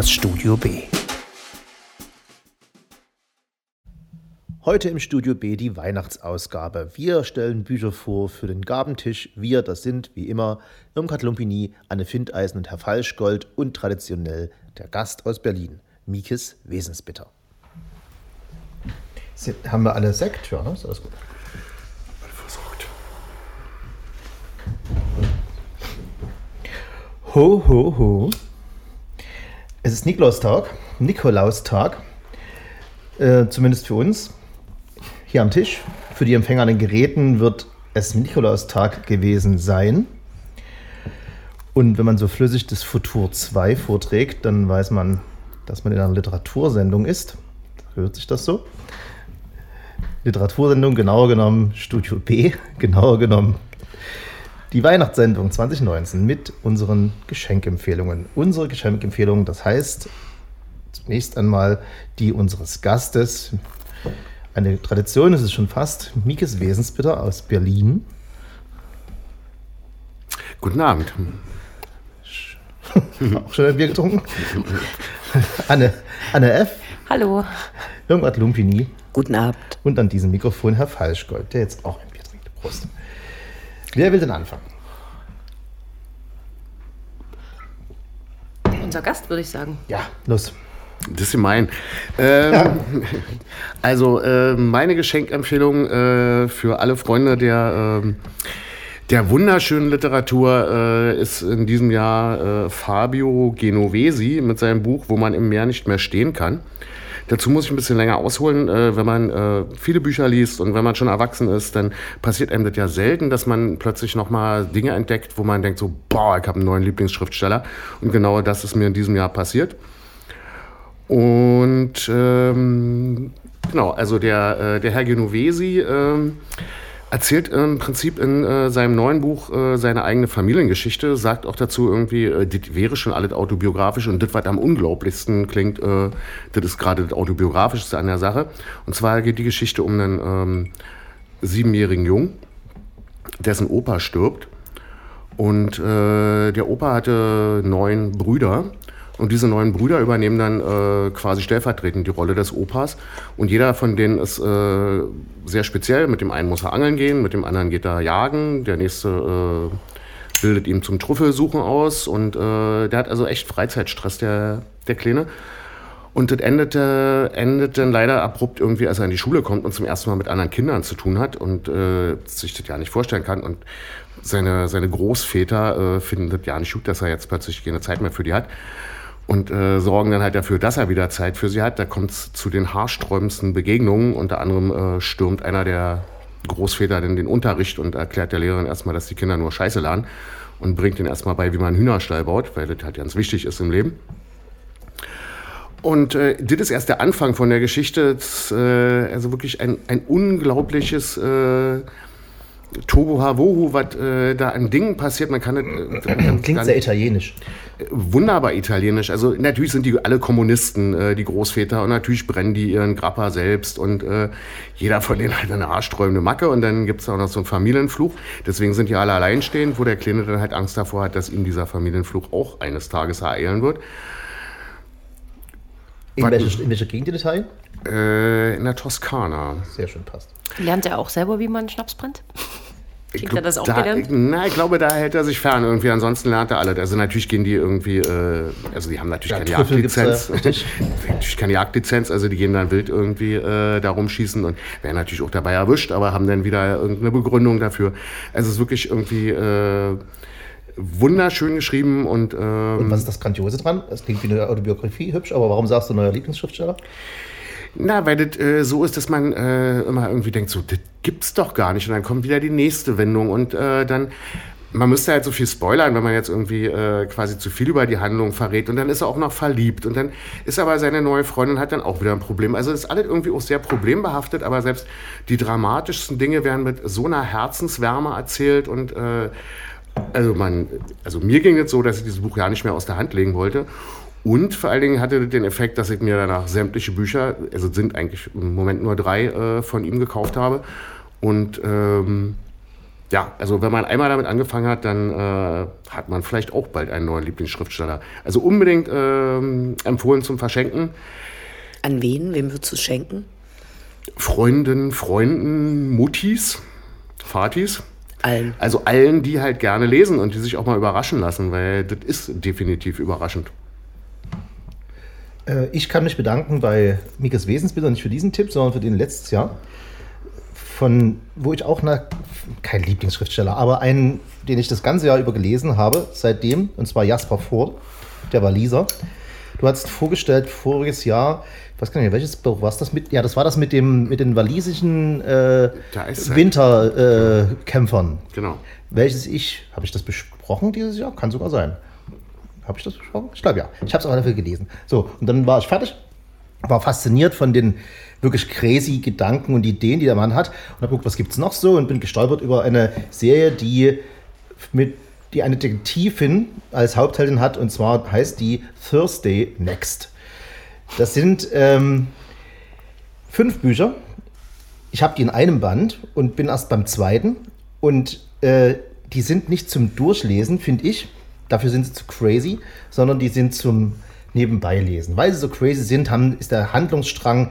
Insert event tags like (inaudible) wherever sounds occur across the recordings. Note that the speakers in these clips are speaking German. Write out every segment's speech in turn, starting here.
das Studio B. Heute im Studio B die Weihnachtsausgabe. Wir stellen Bücher vor für den Gabentisch. Wir, das sind wie immer Irmgard Lumpini, Anne Findeisen und Herr Falschgold und traditionell der Gast aus Berlin, Mikes Wesensbitter. haben wir alle Sekt? Ja, ne? ist alles gut. Versorgt. Ho, ho, ho. Es ist Nikolaustag, Nikolaustag, äh, zumindest für uns. Hier am Tisch, für die Empfänger an den Geräten wird es Nikolaustag gewesen sein. Und wenn man so flüssig das Futur 2 vorträgt, dann weiß man, dass man in einer Literatursendung ist. Hört sich das so? Literatursendung, genauer genommen Studio B, (laughs) genauer genommen die Weihnachtssendung 2019 mit unseren Geschenkempfehlungen. Unsere Geschenkempfehlungen, das heißt zunächst einmal die unseres Gastes. Eine Tradition ist es schon fast. Mikes Wesensbitter aus Berlin. Guten Abend. (laughs) Auch schon ein Bier getrunken? (laughs) Anne, Anne F. Hallo. Irmgard Lumpini. Guten Abend. Und an diesem Mikrofon Herr Falschgold, der jetzt auch ein Bier trinkt. Prost. Wer will denn anfangen? Unser Gast, würde ich sagen. Ja, los. Das ist gemein. Ähm, ja. (laughs) Also äh, meine Geschenkempfehlung äh, für alle Freunde der, äh, der wunderschönen Literatur äh, ist in diesem Jahr äh, Fabio Genovesi mit seinem Buch, wo man im Meer nicht mehr stehen kann. Dazu muss ich ein bisschen länger ausholen. Äh, wenn man äh, viele Bücher liest und wenn man schon erwachsen ist, dann passiert einem das ja selten, dass man plötzlich nochmal Dinge entdeckt, wo man denkt so, boah, ich habe einen neuen Lieblingsschriftsteller. Und genau das ist mir in diesem Jahr passiert. Und ähm, genau, also der, äh, der Herr Genovesi ähm, erzählt im Prinzip in äh, seinem neuen Buch äh, seine eigene Familiengeschichte, sagt auch dazu irgendwie, äh, das wäre schon alles autobiografisch und das, was am unglaublichsten klingt, äh, das ist gerade das autobiografischste an der Sache. Und zwar geht die Geschichte um einen ähm, siebenjährigen Jungen, dessen Opa stirbt. Und äh, der Opa hatte neun Brüder und diese neuen Brüder übernehmen dann äh, quasi stellvertretend die Rolle des Opas. Und jeder von denen ist äh, sehr speziell. Mit dem einen muss er angeln gehen, mit dem anderen geht er jagen, der nächste äh, bildet ihm zum Trüffelsuchen aus. Und äh, der hat also echt Freizeitstress, der, der Kleine. Und das endete, endet dann leider abrupt irgendwie, als er in die Schule kommt und zum ersten Mal mit anderen Kindern zu tun hat und äh, sich das ja nicht vorstellen kann. Und seine, seine Großväter äh, finden das ja nicht gut, dass er jetzt plötzlich keine Zeit mehr für die hat und äh, sorgen dann halt dafür, dass er wieder Zeit für sie hat. Da kommt es zu den haarsträubendsten Begegnungen. Unter anderem äh, stürmt einer der Großväter in den Unterricht und erklärt der Lehrerin erstmal, dass die Kinder nur Scheiße lernen und bringt ihnen erstmal bei, wie man einen Hühnerstall baut, weil das halt ganz wichtig ist im Leben. Und äh, das ist erst der Anfang von der Geschichte. Das, äh, also wirklich ein, ein unglaubliches äh, Tobo Havohu, was äh, da an Dingen passiert. Man kann äh, Klingt sehr italienisch. Wunderbar italienisch. Also natürlich sind die alle Kommunisten, äh, die Großväter, und natürlich brennen die ihren Grappa selbst und äh, jeder von denen hat eine arschträumende Macke und dann gibt es auch noch so einen Familienfluch. Deswegen sind die alle alleinstehend, wo der Kleine dann halt Angst davor hat, dass ihm dieser Familienfluch auch eines Tages ereilen wird. In, welcher, in welcher Gegend in Italien? Äh, in der Toskana. Sehr schön passt. Lernt er auch selber, wie man Schnaps brennt? (laughs) Kriegt er das auch da, gelernt? Na, ich glaube, da hält er sich fern irgendwie. Ansonsten lernt er alle. Also natürlich gehen die irgendwie, äh, also die haben natürlich ja, keine Jagdlizenz. (laughs) natürlich keine Jagdlizenz, also die gehen dann wild irgendwie äh, da rumschießen und werden natürlich auch dabei erwischt, aber haben dann wieder irgendeine Begründung dafür. Also es ist wirklich irgendwie äh, wunderschön geschrieben und, ähm, und was ist das Grandiose dran? Es klingt wie eine Autobiografie, hübsch, aber warum sagst du neuer Lieblingsschriftsteller? Na, weil das äh, so ist, dass man äh, immer irgendwie denkt, so, das gibt's doch gar nicht. Und dann kommt wieder die nächste Wendung und äh, dann man müsste halt so viel spoilern, wenn man jetzt irgendwie äh, quasi zu viel über die Handlung verrät. Und dann ist er auch noch verliebt. Und dann ist aber seine neue Freundin hat dann auch wieder ein Problem. Also ist alles irgendwie auch sehr problembehaftet, aber selbst die dramatischsten Dinge werden mit so einer Herzenswärme erzählt und äh, also man, also mir ging es so, dass ich dieses Buch ja nicht mehr aus der Hand legen wollte. Und vor allen Dingen hatte den Effekt, dass ich mir danach sämtliche Bücher, also sind eigentlich im Moment nur drei äh, von ihm gekauft habe. Und ähm, ja, also wenn man einmal damit angefangen hat, dann äh, hat man vielleicht auch bald einen neuen Lieblingsschriftsteller. Also unbedingt ähm, empfohlen zum Verschenken. An wen? Wem würdest du es schenken? Freunden, Freunden, Muttis, Vatis. Allen. Also allen, die halt gerne lesen und die sich auch mal überraschen lassen, weil das ist definitiv überraschend. Äh, ich kann mich bedanken bei Mikes Wesensbilder, nicht für diesen Tipp, sondern für den letztes Jahr. Von, wo ich auch, na, kein Lieblingsschriftsteller, aber einen, den ich das ganze Jahr über gelesen habe, seitdem, und zwar Jasper Ford, der Waliser. Du hast vorgestellt voriges Jahr, ich weiß gar nicht, welches Buch war das mit? Ja, das war das mit, dem, mit den walisischen äh. Winterkämpfern. Äh. Genau. Welches ich, habe ich das besprochen dieses Jahr? Kann sogar sein. Habe ich das besprochen? Ich glaube ja. Ich habe es auch dafür gelesen. So, und dann war ich fertig, war fasziniert von den wirklich crazy Gedanken und Ideen, die der Mann hat. Und habe geguckt, was gibt es noch so und bin gestolpert über eine Serie, die mit die eine Detektivin als Hauptheldin hat und zwar heißt die Thursday Next. Das sind ähm, fünf Bücher. Ich habe die in einem Band und bin erst beim zweiten. Und äh, die sind nicht zum Durchlesen, finde ich. Dafür sind sie zu crazy, sondern die sind zum Nebenbeilesen. Weil sie so crazy sind, haben, ist der Handlungsstrang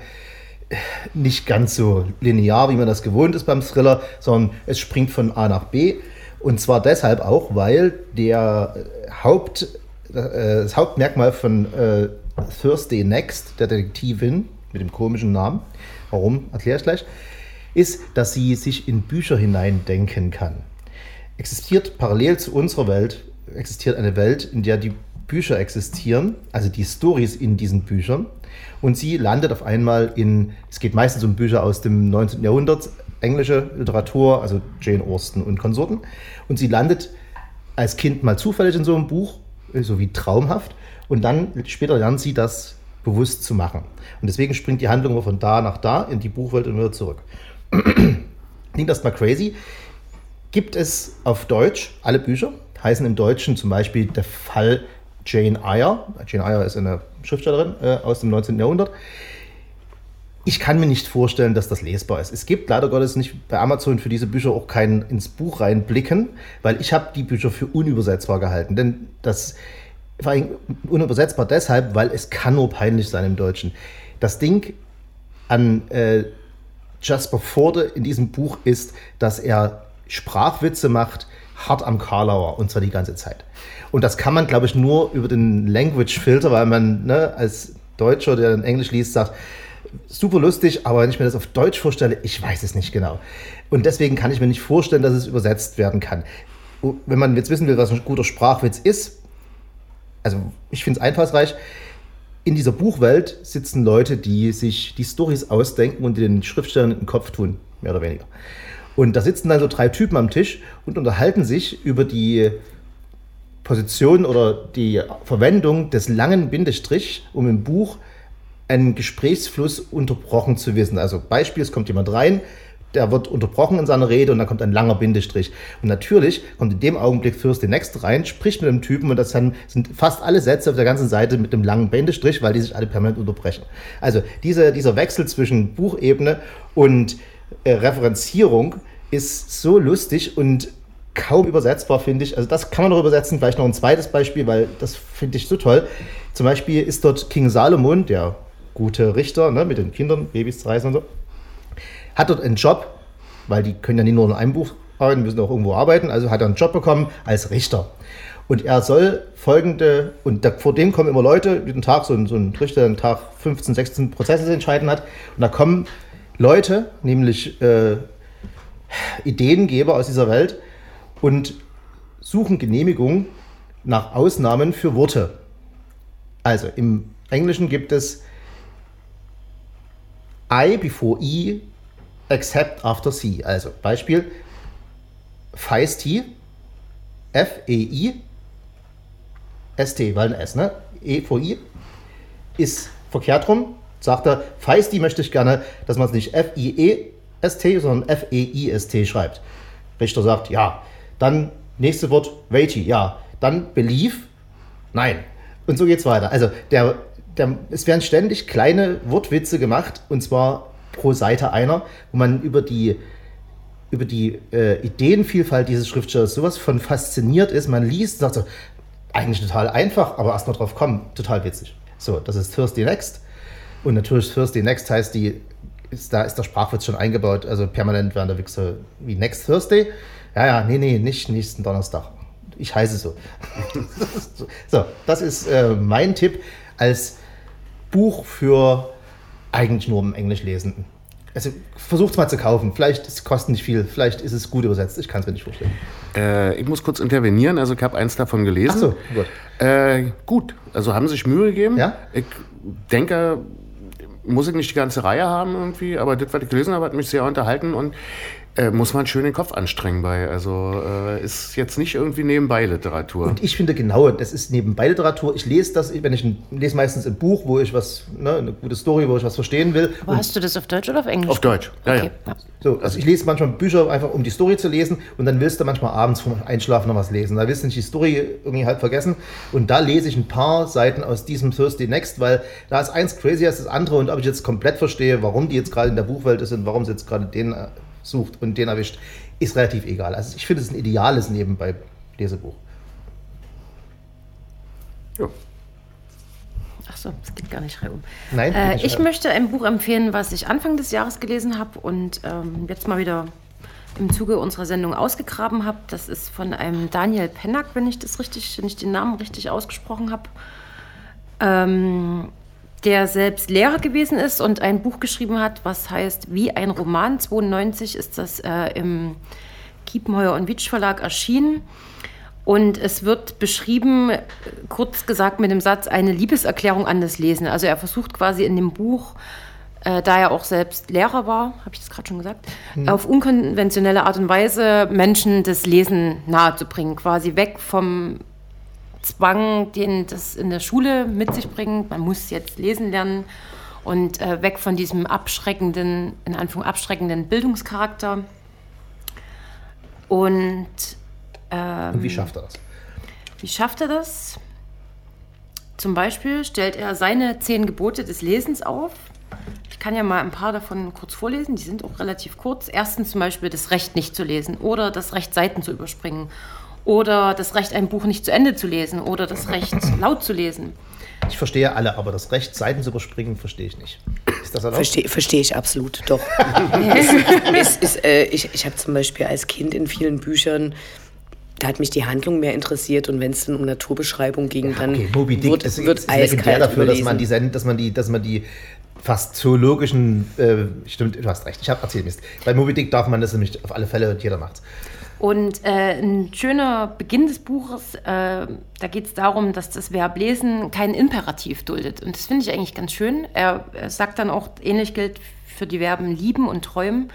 äh, nicht ganz so linear, wie man das gewohnt ist beim Thriller, sondern es springt von A nach B. Und zwar deshalb auch, weil der Haupt, äh, das Hauptmerkmal von äh, Thursday Next, der Detektivin mit dem komischen Namen, warum, erkläre ich gleich, ist, dass sie sich in Bücher hineindenken kann. Existiert parallel zu unserer Welt, existiert eine Welt, in der die Bücher existieren, also die Stories in diesen Büchern. Und sie landet auf einmal in, es geht meistens um Bücher aus dem 19. Jahrhundert, englische Literatur, also Jane Austen und Konsorten. Und sie landet als Kind mal zufällig in so einem Buch, so wie traumhaft. Und dann später lernt sie das bewusst zu machen. Und deswegen springt die Handlung von da nach da in die Buchwelt und wieder zurück. (clears throat) Klingt erstmal crazy. Gibt es auf Deutsch alle Bücher, heißen im Deutschen zum Beispiel der Fall Jane Eyre. Jane Eyre ist eine Schriftstellerin äh, aus dem 19. Jahrhundert. Ich kann mir nicht vorstellen, dass das lesbar ist. Es gibt leider Gottes nicht bei Amazon für diese Bücher auch kein ins Buch reinblicken, weil ich habe die Bücher für unübersetzbar gehalten. Denn das vor allem unübersetzbar deshalb, weil es kann nur peinlich sein im Deutschen. Das Ding an äh, Jasper Forde in diesem Buch ist, dass er Sprachwitze macht, hart am Karlauer und zwar die ganze Zeit. Und das kann man, glaube ich, nur über den Language-Filter, weil man ne, als Deutscher, der in Englisch liest, sagt, super lustig, aber wenn ich mir das auf Deutsch vorstelle, ich weiß es nicht genau. Und deswegen kann ich mir nicht vorstellen, dass es übersetzt werden kann. Wenn man jetzt wissen will, was ein guter Sprachwitz ist, also ich finde es einfallsreich, in dieser Buchwelt sitzen Leute, die sich die Stories ausdenken und die den Schriftstellern in den Kopf tun, mehr oder weniger. Und da sitzen dann so drei Typen am Tisch und unterhalten sich über die Position oder die Verwendung des langen Bindestrich, um im Buch einen Gesprächsfluss unterbrochen zu wissen. Also Beispiel, es kommt jemand rein, der wird unterbrochen in seiner Rede und dann kommt ein langer Bindestrich. Und natürlich kommt in dem Augenblick Fürst den Next rein, spricht mit dem Typen und das sind fast alle Sätze auf der ganzen Seite mit dem langen Bindestrich, weil die sich alle permanent unterbrechen. Also diese, dieser Wechsel zwischen Buchebene und äh, Referenzierung ist so lustig und kaum übersetzbar, finde ich. Also das kann man noch übersetzen. Vielleicht noch ein zweites Beispiel, weil das finde ich so toll. Zum Beispiel ist dort King Salomon, der gute Richter, ne, mit den Kindern, Babys zu reisen und so, hat dort einen Job, weil die können ja nicht nur in einem Buch arbeiten, müssen auch irgendwo arbeiten, also hat er einen Job bekommen als Richter. Und er soll folgende, und da, vor dem kommen immer Leute, jeden Tag, so ein, so ein Richter, einen Tag 15, 16 Prozesse entscheiden hat, und da kommen Leute, nämlich äh, Ideengeber aus dieser Welt, und suchen Genehmigung nach Ausnahmen für Worte. Also im Englischen gibt es I before E except after C. Also Beispiel Feisty, F-E-I, S-T, weil ein S, ne? E vor I ist verkehrt rum. Sagt er, Feisty möchte ich gerne, dass man es nicht F-I-E-S-T, sondern F-E-I-S-T schreibt. Richter sagt, ja. Dann nächste Wort, weighty, ja. Dann belief, nein. Und so geht's weiter. Also der, der, es werden ständig kleine Wortwitze gemacht und zwar pro Seite einer, wo man über die über die äh, Ideenvielfalt dieses Schriftstellers sowas von fasziniert ist. Man liest und sagt so, eigentlich total einfach, aber erst mal drauf kommen, total witzig. So, das ist Thursday Next. Und natürlich Thursday Next heißt die, ist, da ist der Sprachwitz schon eingebaut, also permanent werden da wirklich so wie Next Thursday. Ja, ja, nee, nee, nicht nächsten Donnerstag. Ich heiße so. (laughs) so, das ist äh, mein Tipp als Buch für eigentlich nur im Englisch Lesenden. Also versucht es mal zu kaufen. Vielleicht es kostet nicht viel, vielleicht ist es gut übersetzt. Ich kann es mir nicht vorstellen. Äh, ich muss kurz intervenieren, also ich habe eins davon gelesen. Ach so, gut. Äh, gut, also haben sich Mühe gegeben. Ja? Ich denke, muss ich nicht die ganze Reihe haben irgendwie, aber das, was ich gelesen habe, hat mich sehr unterhalten und äh, muss man schön den Kopf anstrengen bei. Also äh, ist jetzt nicht irgendwie nebenbei Literatur. Und ich finde genau, das ist nebenbei Literatur. Ich lese das, wenn ich ein, lese meistens ein Buch, wo ich was, ne, eine gute Story, wo ich was verstehen will. Aber hast du das auf Deutsch oder auf Englisch? Auf Deutsch, ja, Okay. ja. So, also ich lese manchmal Bücher einfach, um die Story zu lesen und dann willst du manchmal abends vom Einschlafen noch was lesen. Da willst du nicht die Story irgendwie halb vergessen und da lese ich ein paar Seiten aus diesem Thursday Next, weil da ist eins crazy als das andere und ob ich jetzt komplett verstehe, warum die jetzt gerade in der Buchwelt ist und warum sie jetzt gerade den sucht und den erwischt, ist relativ egal. Also ich finde es ein ideales nebenbei Lesebuch. Ja. Ach so, es geht gar nicht reihum. Nein, geht Äh, nicht ich reihum. möchte ein Buch empfehlen, was ich Anfang des Jahres gelesen habe und ähm, jetzt mal wieder im Zuge unserer Sendung ausgegraben habe. Das ist von einem Daniel Pennack, wenn ich das richtig, wenn ich den Namen richtig ausgesprochen habe. Ähm, der selbst Lehrer gewesen ist und ein Buch geschrieben hat, was heißt Wie ein Roman. 92 ist das äh, im Kiepenheuer und Witsch Verlag erschienen. Und es wird beschrieben, kurz gesagt mit dem Satz, eine Liebeserklärung an das Lesen. Also er versucht quasi in dem Buch, äh, da er auch selbst Lehrer war, habe ich das gerade schon gesagt, auf unkonventionelle Art und Weise Menschen das Lesen nahezubringen. Quasi weg vom Zwang, den das in der Schule mit sich bringt. Man muss jetzt lesen lernen und äh, weg von diesem abschreckenden, in Anführung abschreckenden Bildungscharakter. Und Und wie schafft er das? wie schafft er das? Zum Beispiel stellt er seine zehn Gebote des Lesens auf. Ich kann ja mal ein paar davon kurz vorlesen, die sind auch relativ kurz. Erstens zum Beispiel das Recht nicht zu lesen oder das Recht Seiten zu überspringen oder das Recht ein Buch nicht zu Ende zu lesen oder das Recht (laughs) laut zu lesen. Ich verstehe alle, aber das Recht, Seiten zu überspringen, verstehe ich nicht. Ist das erlaubt? Verstehe versteh ich absolut, doch. (laughs) es, es ist, äh, ich ich habe zum Beispiel als Kind in vielen Büchern, da hat mich die Handlung mehr interessiert und wenn es dann um Naturbeschreibung ging, dann Okay, Moby Dick wird, ist, wird ist legendär eiskalt dafür, dass überlesen. man, die, dass, man die, dass man die fast zoologischen, äh, stimmt, du hast recht, ich habe erzählt Mist. Bei Moby Dick darf man das nämlich auf alle Fälle und jeder macht's. Und äh, ein schöner Beginn des Buches, äh, da geht es darum, dass das Verb lesen keinen Imperativ duldet. Und das finde ich eigentlich ganz schön. Er, er sagt dann auch, ähnlich gilt für die Verben lieben und träumen.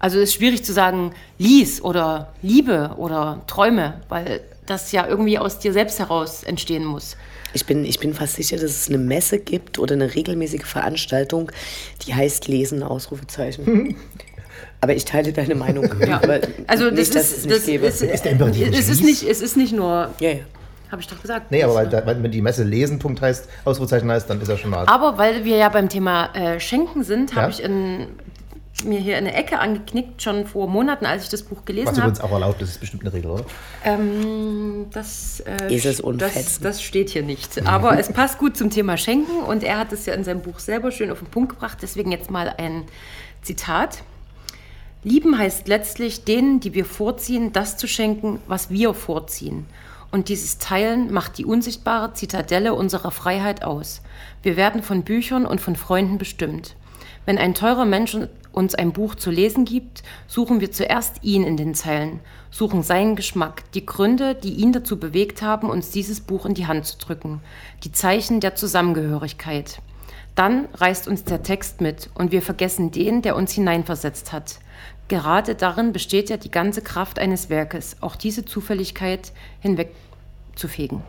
Also es ist schwierig zu sagen, lies oder liebe oder träume, weil das ja irgendwie aus dir selbst heraus entstehen muss. Ich bin, ich bin fast sicher, dass es eine Messe gibt oder eine regelmäßige Veranstaltung, die heißt Lesen, Ausrufezeichen. (laughs) Aber ich teile deine Meinung. (laughs) Aber Also das nicht, dass ist, es nicht das gäbe. ist, Ist es ist nicht, es ist nicht nur, ja, ja. habe ich doch gesagt. Nee, aber weil, da- wenn die Messe lesen, Punkt heißt, Ausrufezeichen heißt, dann ist er schon mal. Aber weil wir ja beim Thema äh, Schenken sind, Ja. habe ich in, mir hier eine Ecke angeknickt, schon vor Monaten, als ich das Buch Was gelesen übrigens habe. auch erlaubt ist, ist bestimmt eine Regel, oder? Ähm, das, äh, Ist es das, das steht hier nicht. Aber es passt gut zum Thema Schenken und er hat es ja in seinem Buch selber schön auf den Punkt gebracht. Deswegen jetzt mal ein Zitat. Lieben heißt letztlich denen, die wir vorziehen, das zu schenken, was wir vorziehen. Und dieses Teilen macht die unsichtbare Zitadelle unserer Freiheit aus. Wir werden von Büchern und von Freunden bestimmt. Wenn ein teurer Mensch uns ein Buch zu lesen gibt, suchen wir zuerst ihn in den Zeilen, suchen seinen Geschmack, die Gründe, die ihn dazu bewegt haben, uns dieses Buch in die Hand zu drücken, die Zeichen der Zusammengehörigkeit. Dann reißt uns der Text mit und wir vergessen den, der uns hineinversetzt hat. Gerade darin besteht ja die ganze Kraft eines Werkes, auch diese Zufälligkeit hinwegzufegen.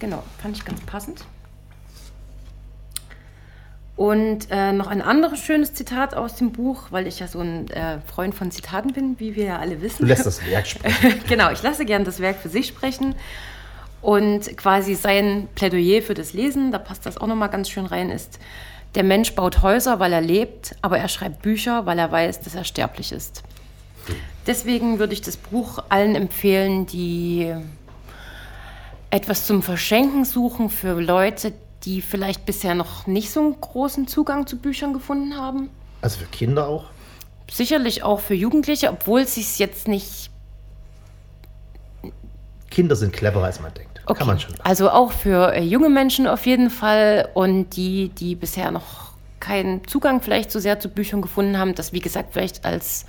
Genau, fand ich ganz passend. Und äh, noch ein anderes schönes Zitat aus dem Buch, weil ich ja so ein äh, Freund von Zitaten bin, wie wir ja alle wissen. Du lässt das Werk sprechen. (laughs) genau, ich lasse gern das Werk für sich sprechen. Und quasi sein Plädoyer für das Lesen, da passt das auch nochmal ganz schön rein, ist, der Mensch baut Häuser, weil er lebt, aber er schreibt Bücher, weil er weiß, dass er sterblich ist. Deswegen würde ich das Buch allen empfehlen, die etwas zum Verschenken suchen für Leute, die vielleicht bisher noch nicht so einen großen Zugang zu Büchern gefunden haben. Also für Kinder auch? Sicherlich auch für Jugendliche, obwohl es sich jetzt nicht. Kinder sind cleverer, als man denkt. Okay. Kann man schon. sagen. Also auch für äh, junge Menschen auf jeden Fall und die, die bisher noch keinen Zugang vielleicht so sehr zu Büchern gefunden haben, das wie gesagt vielleicht als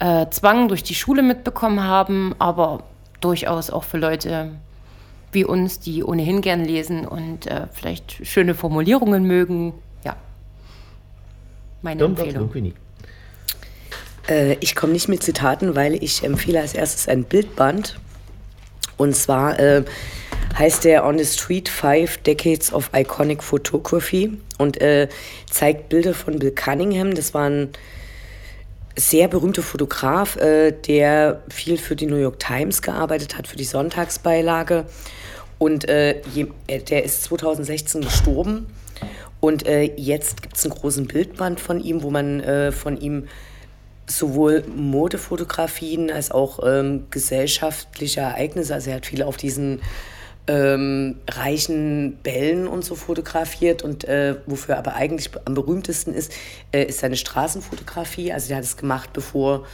äh, Zwang durch die Schule mitbekommen haben, aber durchaus auch für Leute wie uns, die ohnehin gern lesen und äh, vielleicht schöne Formulierungen mögen. Ja, meine Irmgard Empfehlung. Äh, ich komme nicht mit Zitaten, weil ich empfehle als erstes ein Bildband. Und zwar äh, heißt der On the Street Five Decades of Iconic Photography und äh, zeigt Bilder von Bill Cunningham. Das war ein sehr berühmter Fotograf, äh, der viel für die New York Times gearbeitet hat, für die Sonntagsbeilage. Und äh, äh, der ist 2016 gestorben. Und äh, jetzt gibt es einen großen Bildband von ihm, wo man äh, von ihm sowohl Modefotografien als auch ähm, gesellschaftliche Ereignisse, also er hat viel auf diesen ähm, reichen Bällen und so fotografiert und äh, wofür er aber eigentlich am berühmtesten ist, äh, ist seine Straßenfotografie. Also der hat es gemacht, bevor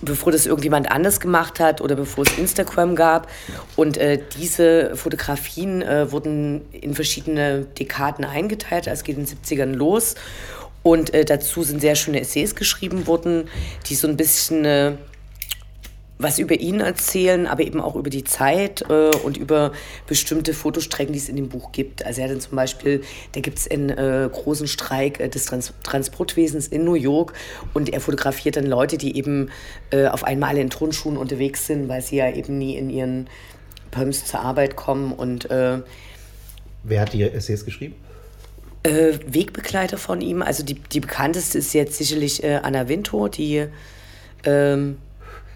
bevor das irgendjemand anders gemacht hat oder bevor es Instagram gab. Und äh, diese Fotografien äh, wurden in verschiedene Dekaden eingeteilt. Also es geht in den 70ern los. Und äh, dazu sind sehr schöne Essays geschrieben worden, die so ein bisschen äh, was über ihn erzählen, aber eben auch über die Zeit äh, und über bestimmte Fotostrecken, die es in dem Buch gibt. Also er hat dann zum Beispiel, da gibt es einen äh, großen Streik äh, des Trans Transportwesens in New York und er fotografiert dann Leute, die eben äh, auf einmal in Turnschuhen unterwegs sind, weil sie ja eben nie in ihren Pumps zur Arbeit kommen und äh, Wer hat die Essays geschrieben? Äh, Wegbegleiter von ihm. Also die, die bekannteste ist jetzt sicherlich äh, Anna Wintour, die ähm,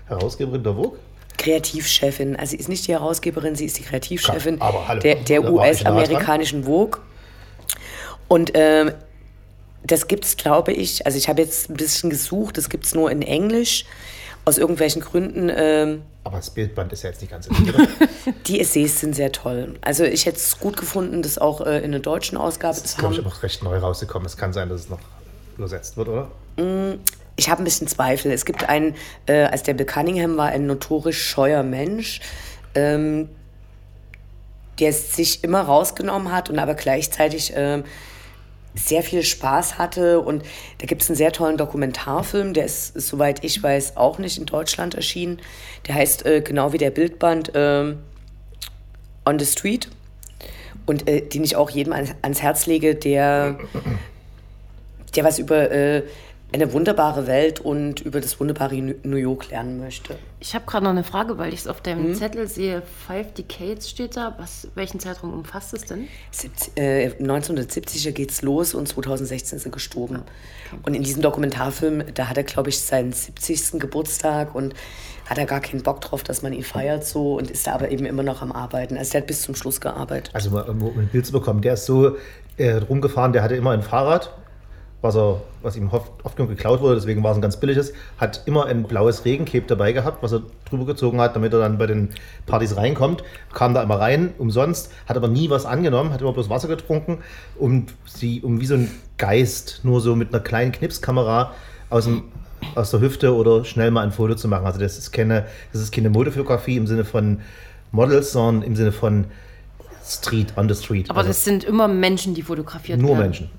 Herausgeberin der Vogue? Kreativchefin. Also sie ist nicht die Herausgeberin, sie ist die Kreativchefin Ja, aber hallo, der, der US-amerikanischen Vogue. Und ähm, das gibt es, glaube ich, also ich habe jetzt ein bisschen gesucht, das gibt es nur in Englisch. Aus irgendwelchen Gründen. Ähm, Aber das Bildband ist ja jetzt nicht ganz oder? (laughs) die Essays sind sehr toll. Also ich hätte es gut gefunden, das auch äh, in der deutschen Ausgabe Das ist, zu glaube ich, haben. aber auch recht neu rausgekommen. Es kann sein, dass es noch übersetzt wird, oder? Ich habe ein bisschen Zweifel. Es gibt einen, äh, als der Bill Cunningham war, ein notorisch scheuer Mensch, ähm, der es sich immer rausgenommen hat und aber gleichzeitig ähm, sehr viel Spaß hatte. Und da gibt es einen sehr tollen Dokumentarfilm, der ist, soweit ich weiß, auch nicht in Deutschland erschienen. Der heißt äh, genau wie der Bildband ähm, On the Street. Und äh, den ich auch jedem ans, ans Herz lege, der, der was über äh, eine wunderbare Welt und über das wunderbare New York lernen möchte. Ich habe gerade noch eine Frage, weil ich es auf deinem Zettel sehe. Five Decades steht da. Was, welchen Zeitraum umfasst es denn? 70, äh, 1970er geht's los und 2016 ist er gestorben. Und in diesem Dokumentarfilm, da hat er, glaube ich, seinen 70. Geburtstag und hat er gar keinen Bock drauf, dass man ihn feiert so und ist da aber eben immer noch am Arbeiten. Also der hat bis zum Schluss gearbeitet. Also, um um ein Bild zu bekommen, der ist so äh, rumgefahren, der hatte immer ein Fahrrad, was, er, was ihm oft, oft genug geklaut wurde, deswegen war es ein ganz billiges, hat immer ein blaues Regencape dabei gehabt, was er drüber gezogen hat, damit er dann bei den Partys reinkommt. Kam da immer rein, umsonst, hat aber nie was angenommen, hat immer bloß Wasser getrunken und sie, um wie so ein Geist, nur so mit einer kleinen Knipskamera aus dem aus der Hüfte oder schnell mal ein Foto zu machen. Also das ist keine, das ist keine Modefotografie im Sinne von Models, sondern im Sinne von Street, on the Street. Aber also das sind immer Menschen, die fotografiert nur werden. Menschen.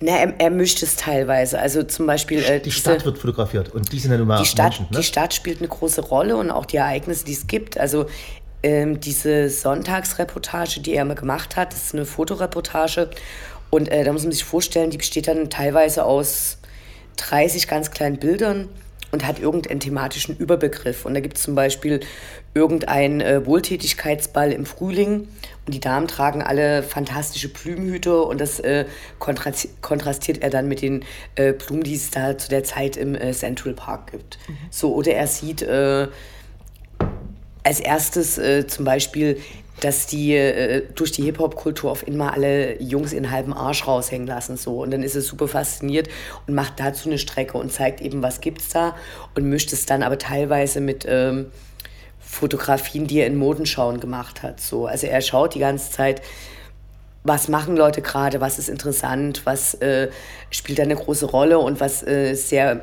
Na, er, er mischt es teilweise. Also zum Beispiel äh, Die diese- Stadt wird fotografiert und die sind ja nun mal die Stadt, Menschen. Ne? die Stadt spielt eine große Rolle und auch die Ereignisse, die es gibt. Also ähm, diese Sonntagsreportage, die er mal gemacht hat, das ist eine Fotoreportage. Und äh, da muss man sich vorstellen, die besteht dann teilweise aus 30 ganz kleinen Bildern und hat irgendeinen thematischen Überbegriff. Und da gibt es zum Beispiel irgendeinen äh, Wohltätigkeitsball im Frühling und die Damen tragen alle fantastische Blumenhüte und das äh, kontras kontrastiert er dann mit den äh, Blumen, die es da zu der Zeit im äh, Central Park gibt. So, oder er sieht äh, als erstes äh, zum Beispiel dass die äh, durch die Hip-Hop-Kultur auf einmal alle Jungs ihren halben Arsch raushängen lassen. So. Und dann ist es super fasziniert und macht dazu eine Strecke und zeigt eben, was gibt's da und mischt es dann aber teilweise mit ähm, Fotografien, die er in Modenschauen gemacht hat. So. Also er schaut die ganze Zeit, was machen Leute gerade, was ist interessant, was äh, spielt da eine große Rolle und was äh, sehr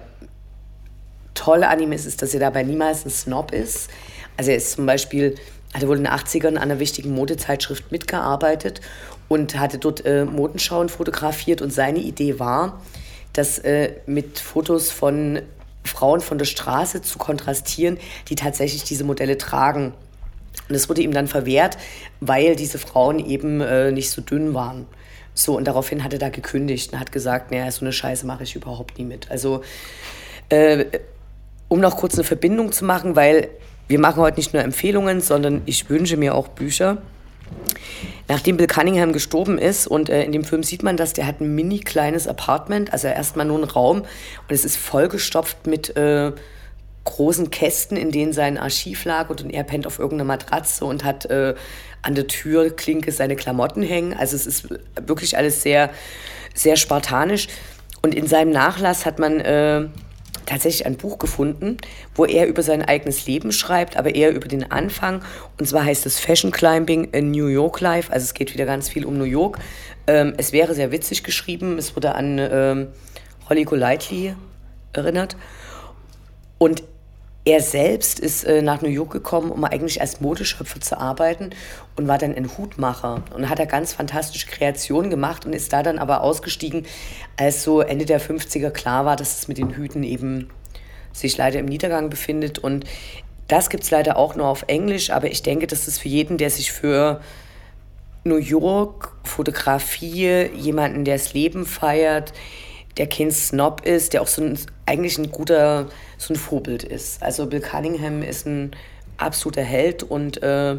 toll an ihm ist, ist, dass er dabei niemals ein Snob ist. Also er ist zum Beispiel, hat er wohl in den 80ern an einer wichtigen Modezeitschrift mitgearbeitet und hatte dort äh, Modenschauen fotografiert und seine Idee war, das äh, mit Fotos von Frauen von der Straße zu kontrastieren, die tatsächlich diese Modelle tragen. Und es wurde ihm dann verwehrt, weil diese Frauen eben äh, nicht so dünn waren. So, und daraufhin hat er da gekündigt und hat gesagt, naja, so eine Scheiße mache ich überhaupt nie mit. Also, äh, um noch kurz eine Verbindung zu machen, weil wir machen heute nicht nur Empfehlungen, sondern ich wünsche mir auch Bücher. Nachdem Bill Cunningham gestorben ist und äh, in dem Film sieht man das, der hat ein mini kleines Apartment, also erstmal nur ein Raum und es ist vollgestopft mit äh, großen Kästen, in denen sein Archiv lag und er pennt auf irgendeiner Matratze und hat äh, an der Türklinke seine Klamotten hängen. Also es ist wirklich alles sehr, sehr spartanisch. Und in seinem Nachlass hat man äh, tatsächlich ein Buch gefunden, wo er über sein eigenes Leben schreibt, aber eher über den Anfang. Und zwar heißt es Fashion Climbing in New York Life. Also es geht wieder ganz viel um New York. Ähm, es wäre sehr witzig geschrieben. Es wurde an ähm, Holly Golightly erinnert. Und er selbst ist äh, nach New York gekommen, um eigentlich als Modeschöpfer zu arbeiten und war dann ein Hutmacher und hat da ganz fantastische Kreationen gemacht und ist da dann aber ausgestiegen, als so Ende der 50er klar war, dass es mit den Hüten eben sich leider im Niedergang befindet. Und das gibt es leider auch nur auf Englisch, aber ich denke, dass es für jeden, der sich für New York, Fotografie, jemanden, der das Leben feiert, der kein Snob ist, der auch so ein, eigentlich ein guter, so ein Vorbild ist. Also Bill Cunningham ist ein absoluter Held und äh,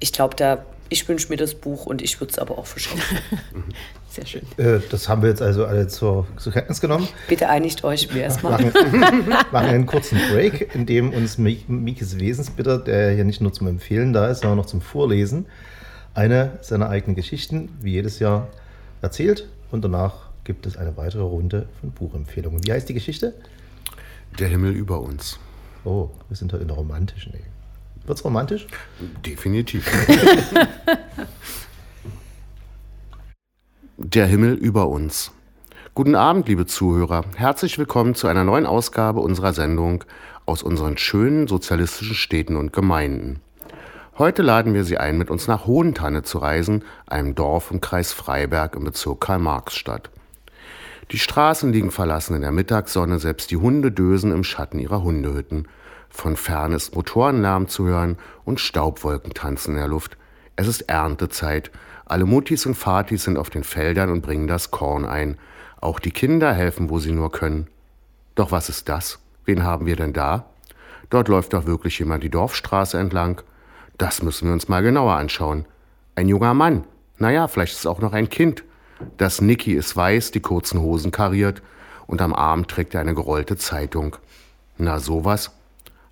ich glaube, da ich wünsche mir das Buch und ich würde es aber auch verschenken. (laughs) Sehr schön. Äh, das haben wir jetzt also alle zur, zur Kenntnis genommen. Bitte einigt euch, es macht. Machen, machen einen kurzen Break, in dem uns Mikes Wesensbitter, der hier nicht nur zum Empfehlen da ist, sondern noch zum Vorlesen, eine seiner eigenen Geschichten, wie jedes Jahr, erzählt und danach gibt es eine weitere Runde von Buchempfehlungen. Wie heißt die Geschichte? Der Himmel über uns. Oh, wir sind heute in der romantischen Ecke. Wird's romantisch? Definitiv. (laughs) Der Himmel über uns. Guten Abend, liebe Zuhörer. Herzlich willkommen zu einer neuen Ausgabe unserer Sendung aus unseren schönen sozialistischen Städten und Gemeinden. Heute laden wir Sie ein, mit uns nach Hohentanne zu reisen, einem Dorf im Kreis Freiberg im Bezirk Karl-Marx-Stadt. Die Straßen liegen verlassen in der Mittagssonne, selbst die Hunde dösen im Schatten ihrer Hundehütten. Von fern ist Motorenlärm zu hören und Staubwolken tanzen in der Luft. Es ist Erntezeit. Alle Muttis und Vatis sind auf den Feldern und bringen das Korn ein. Auch die Kinder helfen, wo sie nur können. Doch was ist das? Wen haben wir denn da? Dort läuft doch wirklich jemand die Dorfstraße entlang. Das müssen wir uns mal genauer anschauen. Ein junger Mann. Naja, vielleicht ist es auch noch ein Kind. Das Niki ist weiß, die kurzen Hosen kariert und am Arm trägt er eine gerollte Zeitung. Na sowas?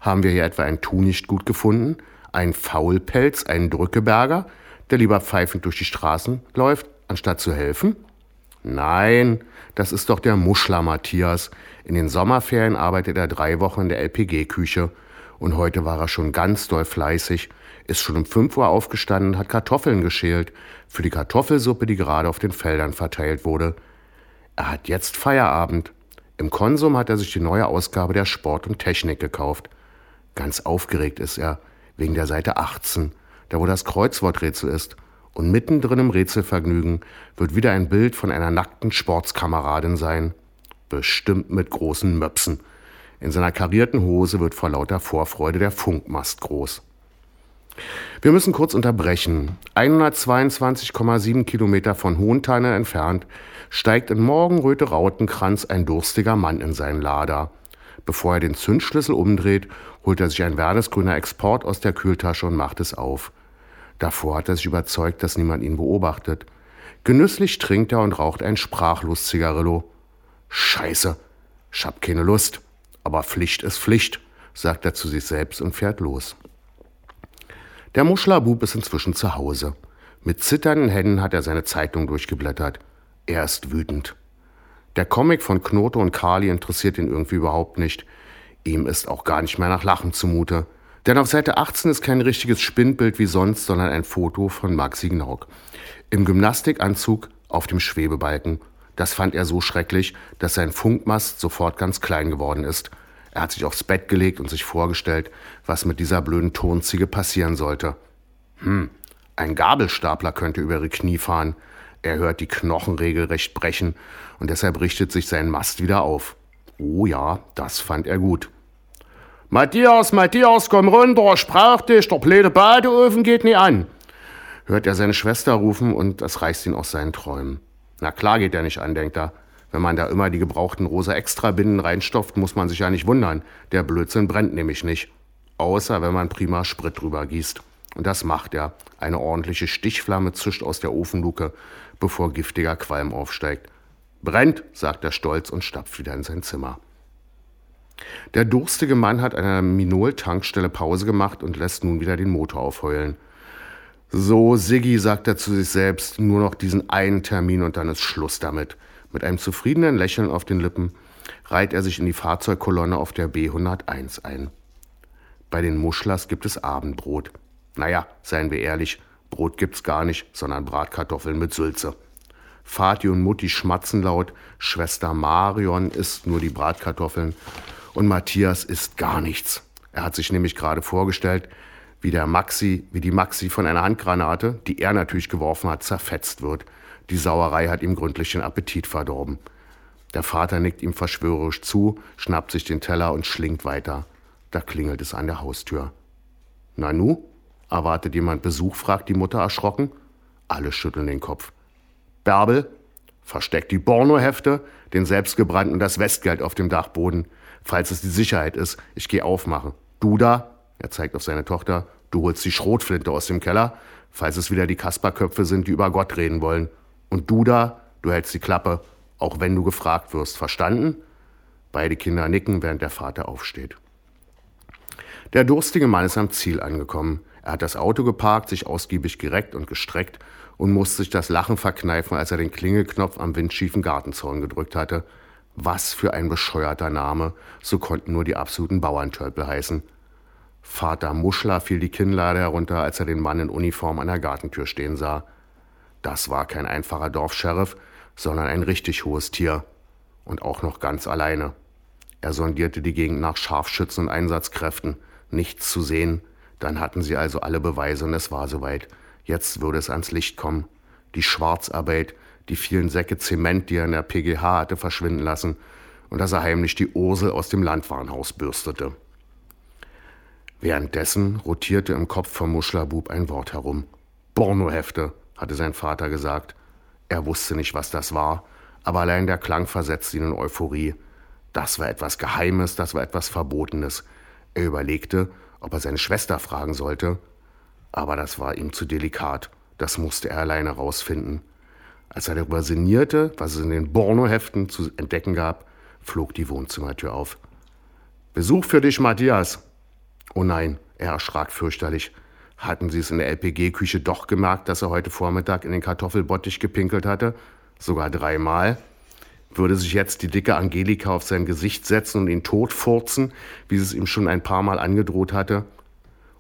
Haben wir hier etwa ein Tu nicht gut gefunden? Ein Faulpelz, einen Drückeberger, der lieber pfeifend durch die Straßen läuft, anstatt zu helfen? Nein, das ist doch der Muschler Matthias. In den Sommerferien arbeitet er drei Wochen in der LPG-Küche. Und heute war er schon ganz doll fleißig, ist schon um 5 Uhr aufgestanden, hat Kartoffeln geschält für die Kartoffelsuppe, die gerade auf den Feldern verteilt wurde. Er hat jetzt Feierabend. Im Konsum hat er sich die neue Ausgabe der Sport und Technik gekauft. Ganz aufgeregt ist er, wegen der Seite 18, da wo das Kreuzworträtsel ist. Und mittendrin im Rätselvergnügen wird wieder ein Bild von einer nackten Sportskameradin sein. Bestimmt mit großen Möpsen. In seiner karierten Hose wird vor lauter Vorfreude der Funkmast groß. Wir müssen kurz unterbrechen. 122,7 Kilometer von Hohentanne entfernt steigt in Morgenröte Rautenkranz ein durstiger Mann in seinen Lader. Bevor er den Zündschlüssel umdreht, holt er sich ein wernesgrüner Export aus der Kühltasche und macht es auf. Davor hat er sich überzeugt, dass niemand ihn beobachtet. Genüsslich trinkt er und raucht ein Sprachlos-Zigarillo. Scheiße, ich hab keine Lust. Aber Pflicht ist Pflicht, sagt er zu sich selbst und fährt los. Der Muschlerbub ist inzwischen zu Hause. Mit zitternden Händen hat er seine Zeitung durchgeblättert. Er ist wütend. Der Comic von Knote und Kali interessiert ihn irgendwie überhaupt nicht. Ihm ist auch gar nicht mehr nach Lachen zumute. Denn auf Seite 18 ist kein richtiges Spinnbild wie sonst, sondern ein Foto von Maxi Gnauk. Im Gymnastikanzug auf dem Schwebebalken. Das fand er so schrecklich, dass sein Funkmast sofort ganz klein geworden ist. Er hat sich aufs Bett gelegt und sich vorgestellt, was mit dieser blöden Tonziege passieren sollte. Hm, ein Gabelstapler könnte über ihre Knie fahren. Er hört die Knochen regelrecht brechen und deshalb richtet sich sein Mast wieder auf. Oh ja, das fand er gut. Matthias, Matthias, komm runter, brauch dich, der blöde Badeofen geht nie an. Hört er seine Schwester rufen und das reißt ihn aus seinen Träumen. Na klar geht er nicht an, denkt er. Wenn man da immer die gebrauchten rosa Extrabinden reinstopft, muss man sich ja nicht wundern. Der Blödsinn brennt nämlich nicht. Außer wenn man prima Sprit drüber gießt. Und das macht er. Eine ordentliche Stichflamme zischt aus der Ofenluke, bevor giftiger Qualm aufsteigt. Brennt, sagt er stolz und stapft wieder in sein Zimmer. Der durstige Mann hat an einer Minol-Tankstelle Pause gemacht und lässt nun wieder den Motor aufheulen. So, Siggi, sagt er zu sich selbst, nur noch diesen einen Termin und dann ist Schluss damit. Mit einem zufriedenen Lächeln auf den Lippen reiht er sich in die Fahrzeugkolonne auf der B101 ein. Bei den Muschlers gibt es Abendbrot. Naja, seien wir ehrlich, Brot gibt's gar nicht, sondern Bratkartoffeln mit Sülze. Vati und Mutti schmatzen laut, Schwester Marion isst nur die Bratkartoffeln und Matthias isst gar nichts. Er hat sich nämlich gerade vorgestellt, wie der Maxi, wie die Maxi von einer Handgranate, die er natürlich geworfen hat, zerfetzt wird. Die Sauerei hat ihm gründlich den Appetit verdorben. Der Vater nickt ihm verschwörerisch zu, schnappt sich den Teller und schlingt weiter. Da klingelt es an der Haustür. Nanu? Erwartet jemand Besuch? fragt die Mutter erschrocken. Alle schütteln den Kopf. Bärbel, versteckt die Borno-Hefte, den selbstgebrannten und das Westgeld auf dem Dachboden. Falls es die Sicherheit ist, ich gehe aufmachen. Du da, er zeigt auf seine Tochter, du holst die Schrotflinte aus dem Keller, falls es wieder die Kasperköpfe sind, die über Gott reden wollen. Und du da, du hältst die Klappe, auch wenn du gefragt wirst. Verstanden? Beide Kinder nicken, während der Vater aufsteht. Der durstige Mann ist am Ziel angekommen. Er hat das Auto geparkt, sich ausgiebig gereckt und gestreckt und musste sich das Lachen verkneifen, als er den Klingelknopf am windschiefen Gartenzaun gedrückt hatte. Was für ein bescheuerter Name, so konnten nur die absoluten Bauerntölpel heißen. Vater Muschler fiel die Kinnlade herunter, als er den Mann in Uniform an der Gartentür stehen sah. Das war kein einfacher Dorfscheriff, sondern ein richtig hohes Tier. Und auch noch ganz alleine. Er sondierte die Gegend nach Scharfschützen und Einsatzkräften. Nichts zu sehen. Dann hatten sie also alle Beweise und es war soweit. Jetzt würde es ans Licht kommen. Die Schwarzarbeit, die vielen Säcke Zement, die er in der PGH hatte verschwinden lassen, und dass er heimlich die Ursel aus dem Landwarenhaus bürstete. Währenddessen rotierte im Kopf vom Muschlerbub ein Wort herum. Bornohefte, hatte sein Vater gesagt. Er wusste nicht, was das war, aber allein der Klang versetzte ihn in Euphorie. Das war etwas Geheimes, das war etwas Verbotenes. Er überlegte, ob er seine Schwester fragen sollte, aber das war ihm zu delikat. Das musste er alleine rausfinden. Als er darüber sinnierte, was es in den Borno-Heften zu entdecken gab, flog die Wohnzimmertür auf. Besuch für dich, Matthias. Oh nein, er erschrak fürchterlich. Hatten Sie es in der LPG-Küche doch gemerkt, dass er heute Vormittag in den Kartoffelbottich gepinkelt hatte? Sogar dreimal? Würde sich jetzt die dicke Angelika auf sein Gesicht setzen und ihn totfurzen, wie sie es ihm schon ein paar Mal angedroht hatte?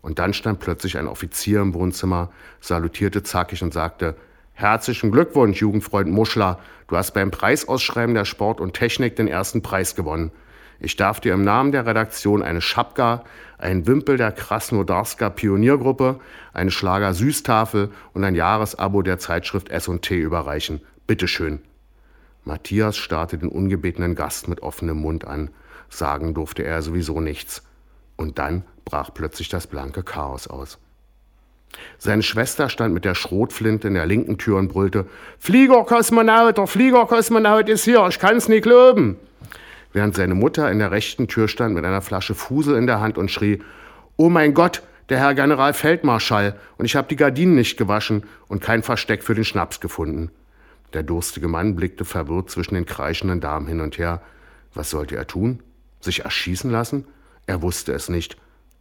Und dann stand plötzlich ein Offizier im Wohnzimmer, salutierte zackig und sagte, Herzlichen Glückwunsch, Jugendfreund Muschler. Du hast beim Preisausschreiben der Sport und Technik den ersten Preis gewonnen. Ich darf dir im Namen der Redaktion eine Schapka, einen Wimpel der Krasnodarska Pioniergruppe, eine Schlager Süßtafel und ein Jahresabo der Zeitschrift S&T überreichen. Bitteschön. Matthias starrte den ungebetenen Gast mit offenem Mund an. Sagen durfte er sowieso nichts. Und dann brach plötzlich das blanke Chaos aus. Seine Schwester stand mit der Schrotflinte in der linken Tür und brüllte: Fliegerkosmonaut, der Fliegerkosmonaut ist hier, ich kann's nicht glauben während seine Mutter in der rechten Tür stand mit einer Flasche Fusel in der Hand und schrie, Oh mein Gott, der Herr Generalfeldmarschall, und ich habe die Gardinen nicht gewaschen und kein Versteck für den Schnaps gefunden. Der durstige Mann blickte verwirrt zwischen den kreischenden Damen hin und her. Was sollte er tun? Sich erschießen lassen? Er wusste es nicht.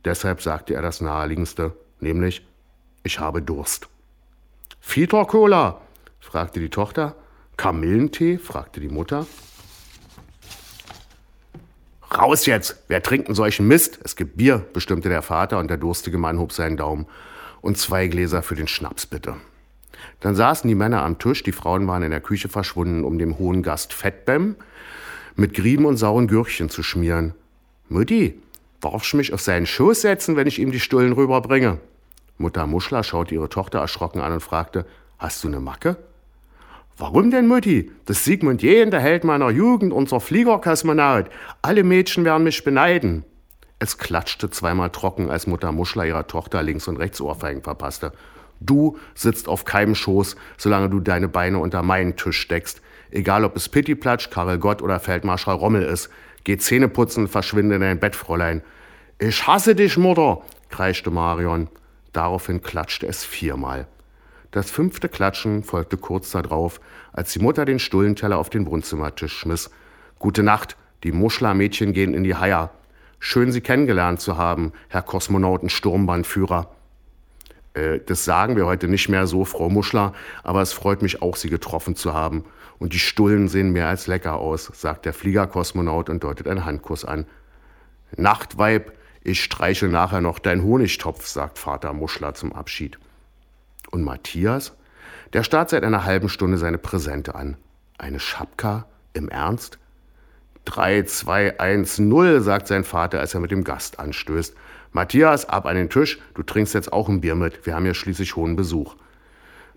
Deshalb sagte er das Naheliegendste, nämlich Ich habe Durst. Fieter Cola? fragte die Tochter. Kamillentee? fragte die Mutter. Raus jetzt! Wer trinkt denn solchen Mist? Es gibt Bier, bestimmte der Vater und der durstige Mann hob seinen Daumen. Und zwei Gläser für den Schnaps, bitte. Dann saßen die Männer am Tisch, die Frauen waren in der Küche verschwunden, um dem hohen Gast Fettbäm mit Grieben und sauren Gürkchen zu schmieren. Mutti, darfst du mich auf seinen Schoß setzen, wenn ich ihm die Stullen rüberbringe? Mutter Muschler schaute ihre Tochter erschrocken an und fragte, hast du eine Macke? Warum denn, Mutti? Das Sigmund Jähn, der Held meiner Jugend, unser Fliegerkosmonaut. Alle Mädchen werden mich beneiden. Es klatschte zweimal trocken, als Mutter Muschler ihrer Tochter links und rechts Ohrfeigen verpasste. Du sitzt auf keinem Schoß, solange du deine Beine unter meinen Tisch steckst. Egal ob es Pittiplatsch, Karel Gott oder Feldmarschall Rommel ist. Geh Zähne putzen, verschwinde in dein Bett, Fräulein. Ich hasse dich, Mutter, kreischte Marion. Daraufhin klatschte es viermal. Das fünfte Klatschen folgte kurz darauf, als die Mutter den Stullenteller auf den Wohnzimmertisch schmiss. Gute Nacht, die Muschlermädchen gehen in die Haier. Schön, Sie kennengelernt zu haben, Herr Kosmonauten-Sturmbandführer. Äh, das sagen wir heute nicht mehr so, Frau Muschler, aber es freut mich auch, Sie getroffen zu haben. Und die Stullen sehen mehr als lecker aus, sagt der Fliegerkosmonaut und deutet einen Handkuss an. Nachtweib, ich streiche nachher noch deinen Honigtopf, sagt Vater Muschler zum Abschied. Und Matthias? Der starrt seit einer halben Stunde seine Präsente an. Eine Schapka? Im Ernst? 3, 2, 1, 0, sagt sein Vater, als er mit dem Gast anstößt. Matthias, ab an den Tisch, du trinkst jetzt auch ein Bier mit, wir haben ja schließlich hohen Besuch.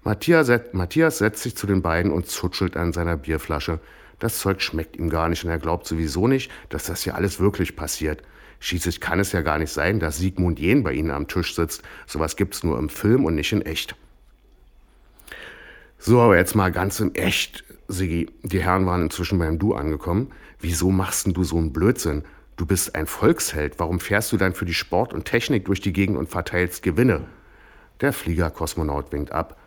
Matthias, Matthias setzt sich zu den beiden und zutschelt an seiner Bierflasche. Das Zeug schmeckt ihm gar nicht und er glaubt sowieso nicht, dass das hier alles wirklich passiert. Schließlich kann es ja gar nicht sein, dass Sigmund Jähn bei Ihnen am Tisch sitzt. Sowas gibt's nur im Film und nicht in echt. So, aber jetzt mal ganz im Echt, Sigi. Die Herren waren inzwischen beim Du angekommen. Wieso machst denn du so einen Blödsinn? Du bist ein Volksheld. Warum fährst du dann für die Sport und Technik durch die Gegend und verteilst Gewinne? Der Flieger-Kosmonaut winkt ab.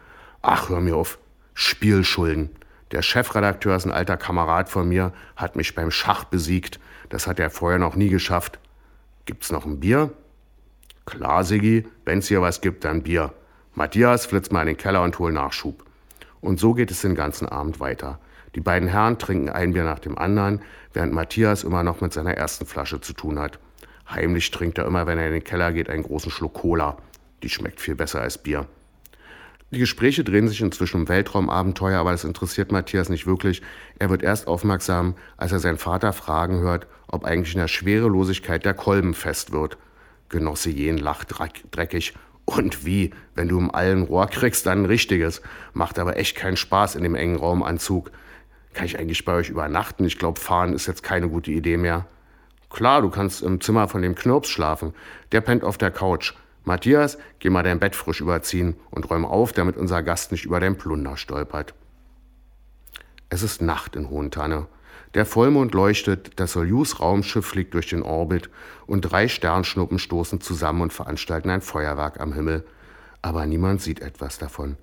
Ach, hör mir auf. Spielschulden. Der Chefredakteur ist ein alter Kamerad von mir, hat mich beim Schach besiegt. Das hat er vorher noch nie geschafft. Gibt's noch ein Bier? Klar, Siggi, wenn's hier was gibt, dann Bier. Matthias flitzt mal in den Keller und hol Nachschub. Und so geht es den ganzen Abend weiter. Die beiden Herren trinken ein Bier nach dem anderen, während Matthias immer noch mit seiner ersten Flasche zu tun hat. Heimlich trinkt er immer, wenn er in den Keller geht, einen großen Schluck Cola. Die schmeckt viel besser als Bier. Die Gespräche drehen sich inzwischen um Weltraumabenteuer, aber das interessiert Matthias nicht wirklich. Er wird erst aufmerksam, als er seinen Vater fragen hört, ob eigentlich in der Schwerelosigkeit der Kolben fest wird. Genosse Jen lacht dreckig. Und wie, wenn du im allen Rohr kriegst, dann ein richtiges. Macht aber echt keinen Spaß in dem engen Raumanzug. Kann ich eigentlich bei euch übernachten? Ich glaube, fahren ist jetzt keine gute Idee mehr. Klar, du kannst im Zimmer von dem Knirps schlafen. Der pennt auf der Couch. Matthias, geh mal dein Bett frisch überziehen und räum auf, damit unser Gast nicht über dein Plunder stolpert. Es ist Nacht in Hohentanne. Der Vollmond leuchtet, das Soyuz-Raumschiff fliegt durch den Orbit und drei Sternschnuppen stoßen zusammen und veranstalten ein Feuerwerk am Himmel. Aber niemand sieht etwas davon.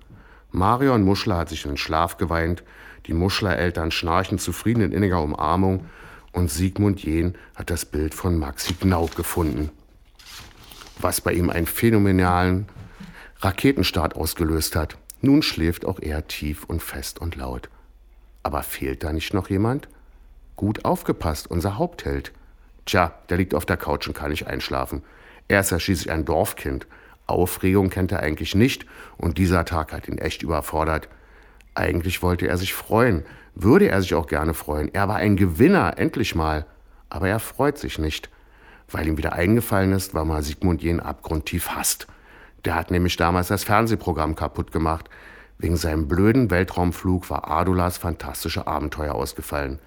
Marion Muschler hat sich in den Schlaf geweint, die Muschler-Eltern schnarchen zufrieden in inniger Umarmung und Sigmund Jähn hat das Bild von Maxi Gnauk gefunden was bei ihm einen phänomenalen Raketenstart ausgelöst hat. Nun schläft auch er tief und fest und laut. Aber fehlt da nicht noch jemand? Gut aufgepasst, unser Hauptheld. Tja, der liegt auf der Couch und kann nicht einschlafen. Er ist ja schließlich ein Dorfkind. Aufregung kennt er eigentlich nicht und dieser Tag hat ihn echt überfordert. Eigentlich wollte er sich freuen, würde er sich auch gerne freuen. Er war ein Gewinner, endlich mal. Aber er freut sich nicht weil ihm wieder eingefallen ist, weil man Sigmund Jähn abgrundtief hasst. Der hat nämlich damals das Fernsehprogramm kaputt gemacht. Wegen seinem blöden Weltraumflug war Adulas fantastische Abenteuer ausgefallen.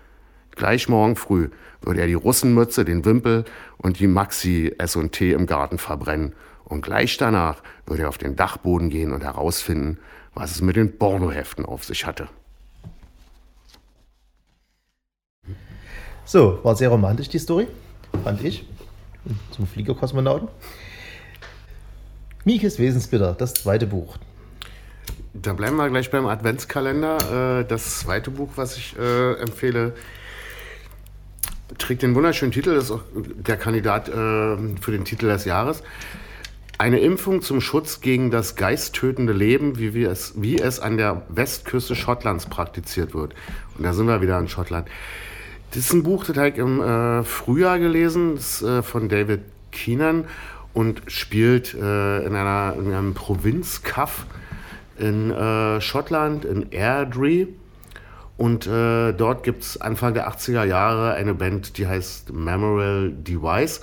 Gleich morgen früh würde er die Russenmütze, den Wimpel und die Maxi S&T im Garten verbrennen. Und gleich danach würde er auf den Dachboden gehen und herausfinden, was es mit den Pornoheften auf sich hatte. So, war sehr romantisch die Story, fand ich zum Fliegerkosmonauten. Miekes Wesensbitter, das zweite Buch. Da bleiben wir gleich beim Adventskalender. Äh, das zweite Buch, was ich äh, empfehle, trägt den wunderschönen Titel, ist auch der Kandidat äh, für den Titel des Jahres. Eine Impfung zum Schutz gegen das geisttötende Leben, wie, wir es, wie es an der Westküste Schottlands praktiziert wird. Und da sind wir wieder in Schottland. Das ist ein Buch, das habe ich im äh, Frühjahr gelesen, das ist äh, von David Keenan und spielt äh, in, einer, in einem Provinzkaff in äh, Schottland, in Airdrie. Und äh, dort gibt es Anfang der 80er Jahre eine Band, die heißt Memorial Device.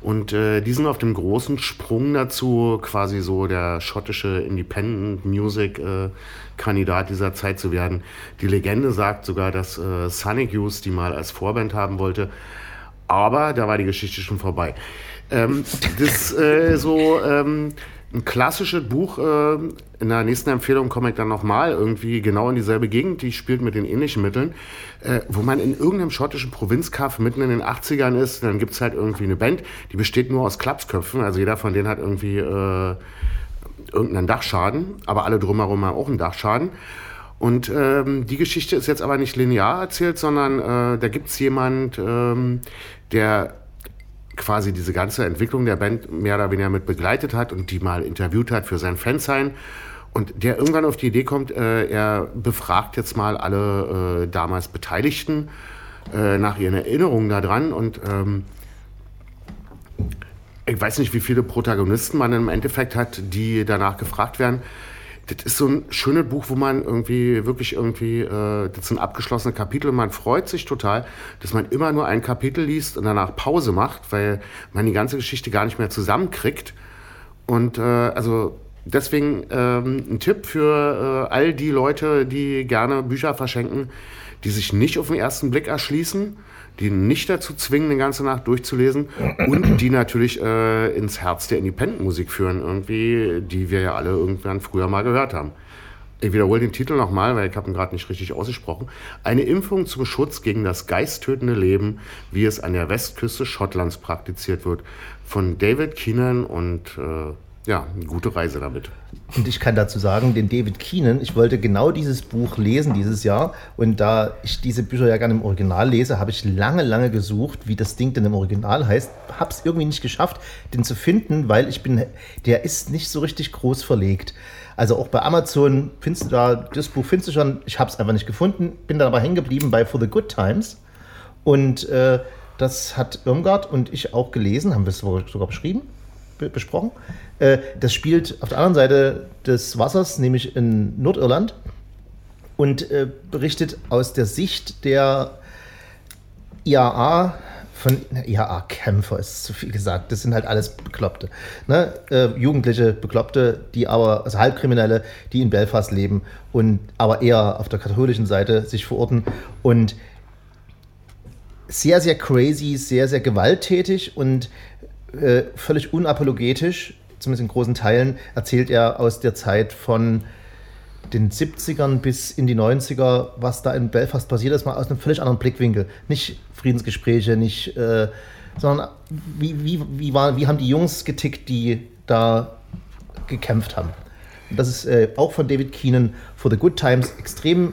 Und äh, die sind auf dem großen Sprung dazu, quasi so der schottische Independent Music äh, Kandidat dieser Zeit zu werden. Die Legende sagt sogar, dass äh, Sonic Youth die mal als Vorband haben wollte. Aber da war die Geschichte schon vorbei. Ähm, das äh, so ähm, ein klassisches Buch. Äh, in der nächsten Empfehlung komme ich dann nochmal irgendwie genau in dieselbe Gegend, die spielt mit den ähnlichen Mitteln, äh, wo man in irgendeinem schottischen Provinzkaff mitten in den 80ern ist. Dann gibt es halt irgendwie eine Band, die besteht nur aus Klapsköpfen. Also jeder von denen hat irgendwie äh, irgendeinen Dachschaden, aber alle drumherum haben auch einen Dachschaden. Und ähm, die Geschichte ist jetzt aber nicht linear erzählt, sondern äh, da gibt es jemand, ähm, der quasi diese ganze Entwicklung der Band mehr oder weniger mit begleitet hat und die mal interviewt hat für sein Fansein. Und der irgendwann auf die Idee kommt, äh, er befragt jetzt mal alle äh, damals Beteiligten äh, nach ihren Erinnerungen daran. Und ähm, ich weiß nicht, wie viele Protagonisten man im Endeffekt hat, die danach gefragt werden das ist so ein schönes Buch, wo man irgendwie wirklich irgendwie, äh, das sind abgeschlossene Kapitel und man freut sich total, dass man immer nur ein Kapitel liest und danach Pause macht, weil man die ganze Geschichte gar nicht mehr zusammenkriegt. Und äh, also deswegen ähm, ein Tipp für äh, all die Leute, die gerne Bücher verschenken, die sich nicht auf den ersten Blick erschließen die nicht dazu zwingen, eine ganze Nacht durchzulesen und die natürlich äh, ins Herz der Independent-Musik führen, irgendwie, die wir ja alle irgendwann früher mal gehört haben. Ich wiederhole den Titel nochmal, weil ich habe ihn gerade nicht richtig ausgesprochen. Eine Impfung zum Schutz gegen das geisttötende Leben, wie es an der Westküste Schottlands praktiziert wird, von David Keenan und äh, ja, gute Reise damit. Und ich kann dazu sagen, den David Keenan, ich wollte genau dieses Buch lesen dieses Jahr. Und da ich diese Bücher ja gerne im Original lese, habe ich lange, lange gesucht, wie das Ding denn im Original heißt. Habe es irgendwie nicht geschafft, den zu finden, weil ich bin, der ist nicht so richtig groß verlegt. Also auch bei Amazon findest du da, das Buch findest du schon, ich habe es einfach nicht gefunden, bin dann aber hängen geblieben bei For the Good Times. Und äh, das hat Irmgard und ich auch gelesen, haben wir es sogar beschrieben besprochen. Äh, das spielt auf der anderen Seite des Wassers, nämlich in Nordirland, und äh, berichtet aus der Sicht der IAA von IAA-Kämpfer ist zu viel gesagt. Das sind halt alles Bekloppte. Ne? Äh, jugendliche Bekloppte, die aber, also Halbkriminelle, die in Belfast leben und aber eher auf der katholischen Seite sich verorten und sehr, sehr crazy, sehr, sehr gewalttätig und äh, völlig unapologetisch, zumindest in großen Teilen, erzählt er aus der Zeit von den 70ern bis in die 90er, was da in Belfast passiert ist, mal aus einem völlig anderen Blickwinkel. Nicht Friedensgespräche, nicht, äh, sondern wie, wie, wie, war, wie haben die Jungs getickt, die da gekämpft haben. Und das ist äh, auch von David Keenan for the Good Times extrem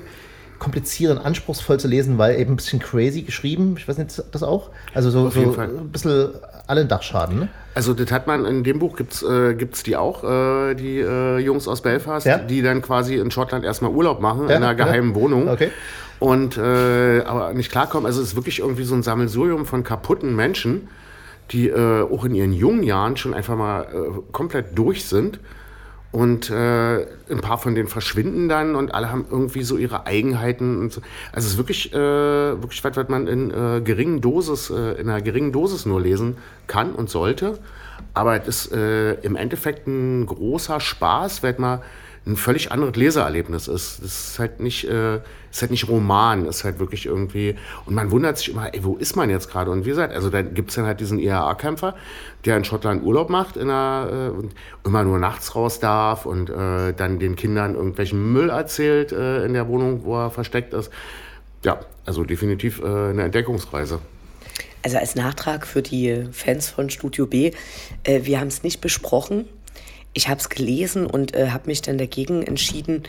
kompliziert und anspruchsvoll zu lesen, weil eben ein bisschen crazy geschrieben. Ich weiß nicht, das auch? Also so, so ein bisschen alle Dachschaden, ne? Also das hat man, in dem Buch gibt es äh, gibt's die auch, äh, die äh, Jungs aus Belfast, ja? die dann quasi in Schottland erstmal Urlaub machen, ja, in einer geheimen ja. Wohnung. Okay. Und äh, aber nicht klarkommen. Also es ist wirklich irgendwie so ein Sammelsurium von kaputten Menschen, die äh, auch in ihren jungen Jahren schon einfach mal äh, komplett durch sind und äh, ein paar von denen verschwinden dann und alle haben irgendwie so ihre Eigenheiten. Und so. Also es ist wirklich, äh, wirklich was, was man in äh, geringen Dosis, äh, in einer geringen Dosis nur lesen kann und sollte. Aber es ist äh, im Endeffekt ein großer Spaß, weil man ein völlig anderes Leseerlebnis ist. Das ist halt nicht, äh, ist halt nicht Roman, ist halt wirklich irgendwie. Und man wundert sich immer, ey, wo ist man jetzt gerade? Und wie gesagt, also da gibt es dann halt diesen IAA-Kämpfer, der in Schottland Urlaub macht in einer, äh, und immer nur nachts raus darf und äh, dann den Kindern irgendwelchen Müll erzählt äh, in der Wohnung, wo er versteckt ist. Ja, also definitiv äh, eine Entdeckungsreise. Also als Nachtrag für die Fans von Studio B, äh, wir haben es nicht besprochen, ich habe es gelesen und äh, habe mich dann dagegen entschieden,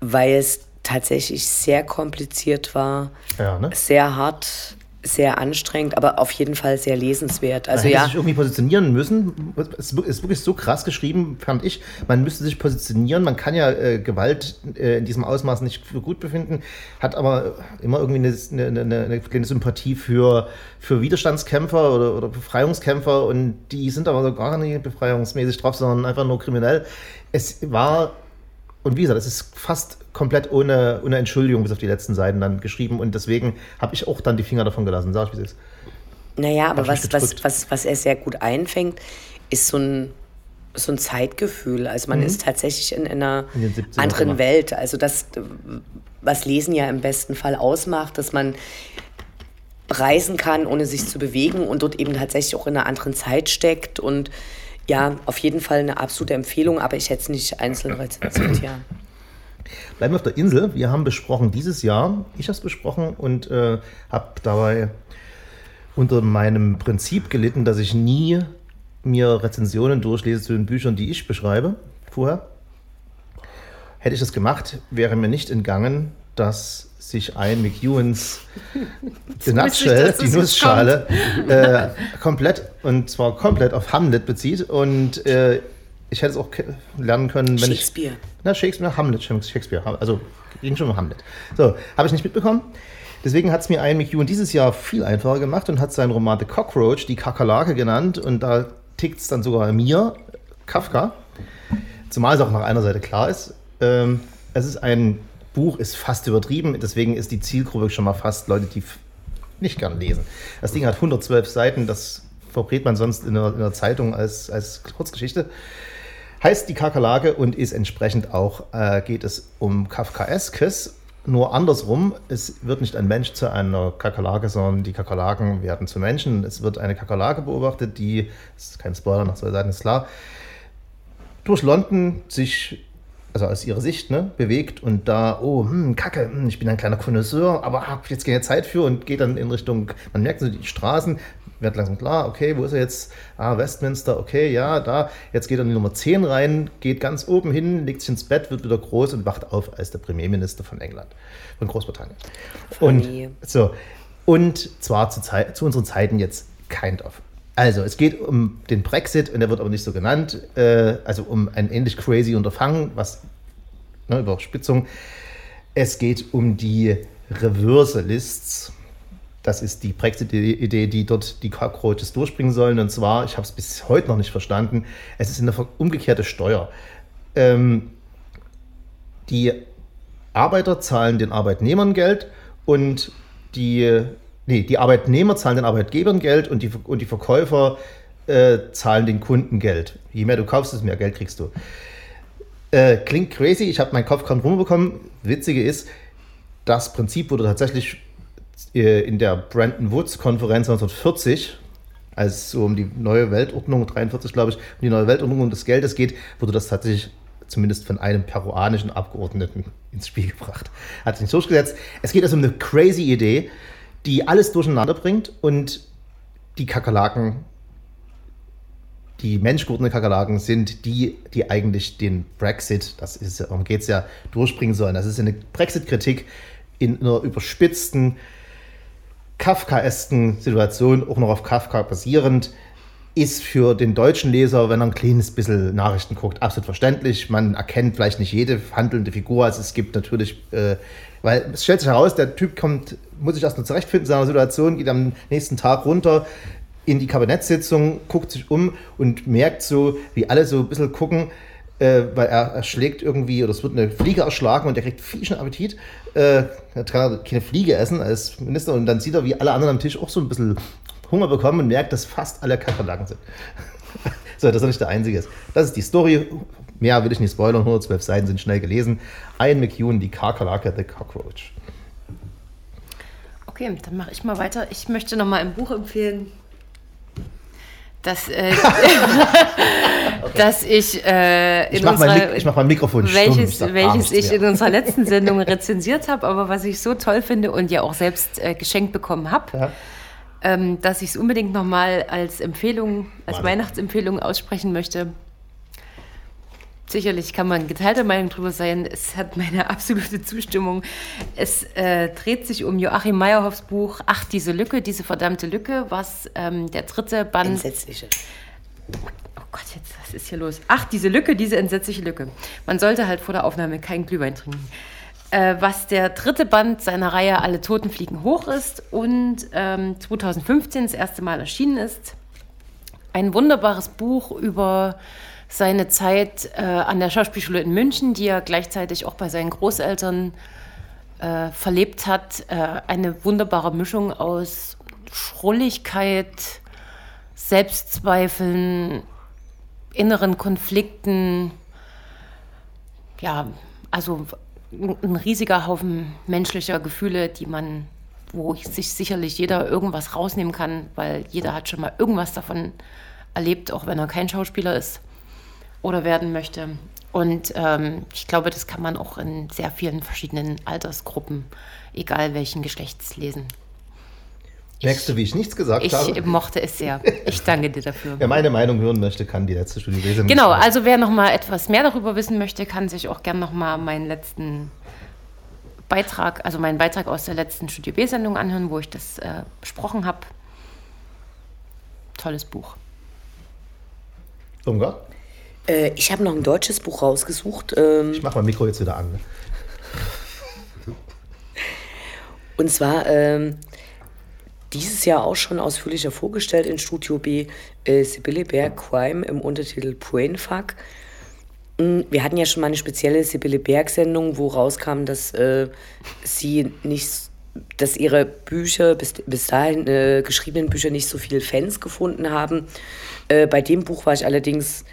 weil es tatsächlich sehr kompliziert war, ja, ne? sehr hart, sehr anstrengend, aber auf jeden Fall sehr lesenswert. Also man hätte ja, sich irgendwie positionieren müssen. Es ist wirklich so krass geschrieben, fand ich. Man müsste sich positionieren. Man kann ja äh, Gewalt äh, in diesem Ausmaß nicht für gut befinden, hat aber immer irgendwie eine, eine, eine, eine kleine Sympathie für, für Widerstandskämpfer oder, oder Befreiungskämpfer und die sind aber so gar nicht befreiungsmäßig drauf, sondern einfach nur kriminell. Es war und wie gesagt, es ist fast komplett ohne, ohne Entschuldigung bis auf die letzten Seiten dann geschrieben und deswegen habe ich auch dann die Finger davon gelassen. Sag ich, wie es ist. naja, aber was, was, was, was er sehr gut einfängt, ist so ein, so ein Zeitgefühl. Also man ist tatsächlich in, einer Mhm. In den 70ern anderen immer. Welt. Also das, was Lesen ja im besten Fall ausmacht, dass man reisen kann, ohne sich zu bewegen und dort eben tatsächlich auch in einer anderen Zeit steckt und ja, auf jeden Fall eine absolute Empfehlung, aber ich hätte es nicht einzeln rezensiert, ja. (clears throat) Bleiben wir auf der Insel. Wir haben besprochen dieses Jahr, ich habe es besprochen und äh, habe dabei unter meinem Prinzip gelitten, dass ich nie mir Rezensionen durchlese zu den Büchern, die ich beschreibe vorher. Hätte ich das gemacht, wäre mir nicht entgangen, dass sich ein McEwans (laughs) The Nutshell, dass die Nussschale, äh, komplett, und zwar komplett auf Hamlet bezieht. Und äh, ich hätte es auch lernen können, wenn ich Shakespeare. na, Shakespeare, Hamlet, Shakespeare, also ging schon um Hamlet. So, habe ich nicht mitbekommen. Deswegen hat es mir Ian McEwan dieses Jahr viel einfacher gemacht und hat seinen Roman The Cockroach, die Kakerlake genannt. Und da tickt es dann sogar mir, Kafka. Zumal es auch nach einer Seite klar ist. Ähm, es ist ein Buch, ist fast übertrieben. Deswegen ist die Zielgruppe schon mal fast Leute, die nicht gern lesen. Das Ding hat 112 Seiten. Das verbrät man sonst in der, in der Zeitung als, als Kurzgeschichte heißt die Kakerlake und ist entsprechend auch, äh, geht es um Kafkaeskes. Nur andersrum, es wird nicht ein Mensch zu einer Kakerlake, sondern die Kakerlaken werden zu Menschen. Es wird eine Kakerlake beobachtet, die, das ist kein Spoiler, nach zwei Seiten ist klar, durch London sich, also aus ihrer Sicht, ne, bewegt und da, oh, hm, Kacke, hm, ich bin ein kleiner Connoisseur, aber habe jetzt keine Zeit für und geht dann in Richtung, man merkt so die Straßen, wird langsam klar, okay, wo ist er jetzt? Ah, Westminster, okay, ja, da. Jetzt geht er in die Nummer 10 rein, geht ganz oben hin, legt sich ins Bett, wird wieder groß und wacht auf als der Premierminister von England, von Großbritannien. Funny. Und so. Und zwar zu, Zeit, zu unseren Zeiten jetzt kind of. Also, es geht um den Brexit und der wird aber nicht so genannt. Äh, also um ein ähnlich crazy Unterfangen, was ne, Überspitzung. Es geht um die Reverse Lists. Das ist die Brexit-Idee, die dort die Cockroaches durchbringen sollen. Und zwar, ich habe es bis heute noch nicht verstanden, es ist eine umgekehrte Steuer. Ähm, die Arbeiter zahlen den Arbeitnehmern Geld und die, nee, die Arbeitnehmer zahlen den Arbeitgebern Geld und die, und die Verkäufer äh, zahlen den Kunden Geld. Je mehr du kaufst, desto mehr Geld kriegst du. Äh, klingt crazy, ich habe meinen Kopf kaum rumbekommen. Witzige ist, das Prinzip wurde tatsächlich in der Bretton Woods Konferenz 1940, als es um die neue Weltordnung, 43 glaube ich, um die neue Weltordnung und des Geldes geht, wurde das tatsächlich zumindest von einem peruanischen Abgeordneten ins Spiel gebracht. Hat sich nicht durchgesetzt. Es geht also um eine crazy Idee, die alles durcheinander bringt und die Kakerlaken, die menschgewordenen Kakerlaken sind die, die eigentlich den Brexit, das ist, darum geht es ja, durchbringen sollen. Das ist eine Brexit-Kritik in einer überspitzten, kafkaesken Situation, auch noch auf Kafka basierend, ist für den deutschen Leser, wenn er ein kleines bisschen Nachrichten guckt, absolut verständlich. Man erkennt vielleicht nicht jede handelnde Figur. Also es gibt natürlich, äh, weil es stellt sich heraus, der Typ kommt, muss sich erst noch zurechtfinden in seiner Situation, geht am nächsten Tag runter in die Kabinettssitzung, guckt sich um und merkt so, wie alle so ein bisschen gucken, äh, weil er erschlägt irgendwie, oder es wird eine Fliege erschlagen und er kriegt fiesen Appetit. Äh, er kann keine Fliege essen als Minister und dann sieht er, wie alle anderen am Tisch auch so ein bisschen Hunger bekommen und merkt, dass fast alle Kakerlaken sind. (laughs) so, dass er nicht der Einzige ist. Das ist die Story. Mehr will ich nicht spoilern, 112 Seiten sind schnell gelesen. Ian McEwan, die Kakerlake, The Cockroach. Okay, dann mache ich mal weiter. Ich möchte noch mal ein Buch empfehlen, das, äh, (laughs) (laughs) das ich äh, in Ich mache mein, unserer, Mik- ich mach mein Mikrofon stumm. welches, Ich sag gar welches ich mehr. in unserer letzten (laughs) Sendung rezensiert habe, aber was ich so toll finde und ja auch selbst äh, geschenkt bekommen habe, Ja. ähm, dass ich es unbedingt nochmal als Empfehlung, als Warte. Weihnachtsempfehlung aussprechen möchte. Sicherlich kann man geteilter Meinung drüber sein. Es hat meine absolute Zustimmung. Es äh, dreht sich um Joachim Meyerhoffs Buch Ach, diese Lücke, diese verdammte Lücke, was ähm, der dritte Band. Entsetzliche. Oh Gott, jetzt, was ist hier los? Ach, diese Lücke, diese entsetzliche Lücke. Man sollte halt vor der Aufnahme keinen Glühwein trinken. Äh, was der dritte Band seiner Reihe Alle Toten fliegen hoch ist und ähm, 2015 das erste Mal erschienen ist. Ein wunderbares Buch über seine Zeit äh, an der Schauspielschule in München, die er gleichzeitig auch bei seinen Großeltern äh, verlebt hat. Äh, eine wunderbare Mischung aus Schrulligkeit, Selbstzweifeln, inneren Konflikten. Ja, also ein riesiger Haufen menschlicher Gefühle, die man, wo sich sicherlich jeder irgendwas rausnehmen kann, weil jeder hat schon mal irgendwas davon erlebt, auch wenn er kein Schauspieler ist oder werden möchte. Und ähm, ich glaube, das kann man auch in sehr vielen verschiedenen Altersgruppen, egal welchen Geschlechts, lesen. Merkst du, wie ich nichts gesagt ich habe? Ich mochte es sehr. Ich danke dir dafür. Wer meine Meinung hören möchte, kann die letzte Studie lesen. Genau, also wer noch mal etwas mehr darüber wissen möchte, kann sich auch gerne noch mal meinen letzten Beitrag, also meinen Beitrag aus der letzten Studio B-Sendung anhören, wo ich das äh, besprochen habe. Tolles Buch. Ungar? Äh, ich habe noch ein deutsches Buch rausgesucht. Ähm, ich mache mein Mikro jetzt wieder an. Ne? Und zwar ähm, dieses Jahr auch schon ausführlicher vorgestellt in Studio B, äh, Sibylle Berg Crime im Untertitel Brainfuck. Mm, wir hatten ja schon mal eine spezielle Sibylle Berg-Sendung, wo rauskam, dass äh, sie nicht, dass ihre Bücher, bis, bis dahin äh, geschriebenen Bücher nicht so viele Fans gefunden haben. Äh, bei dem Buch war ich allerdings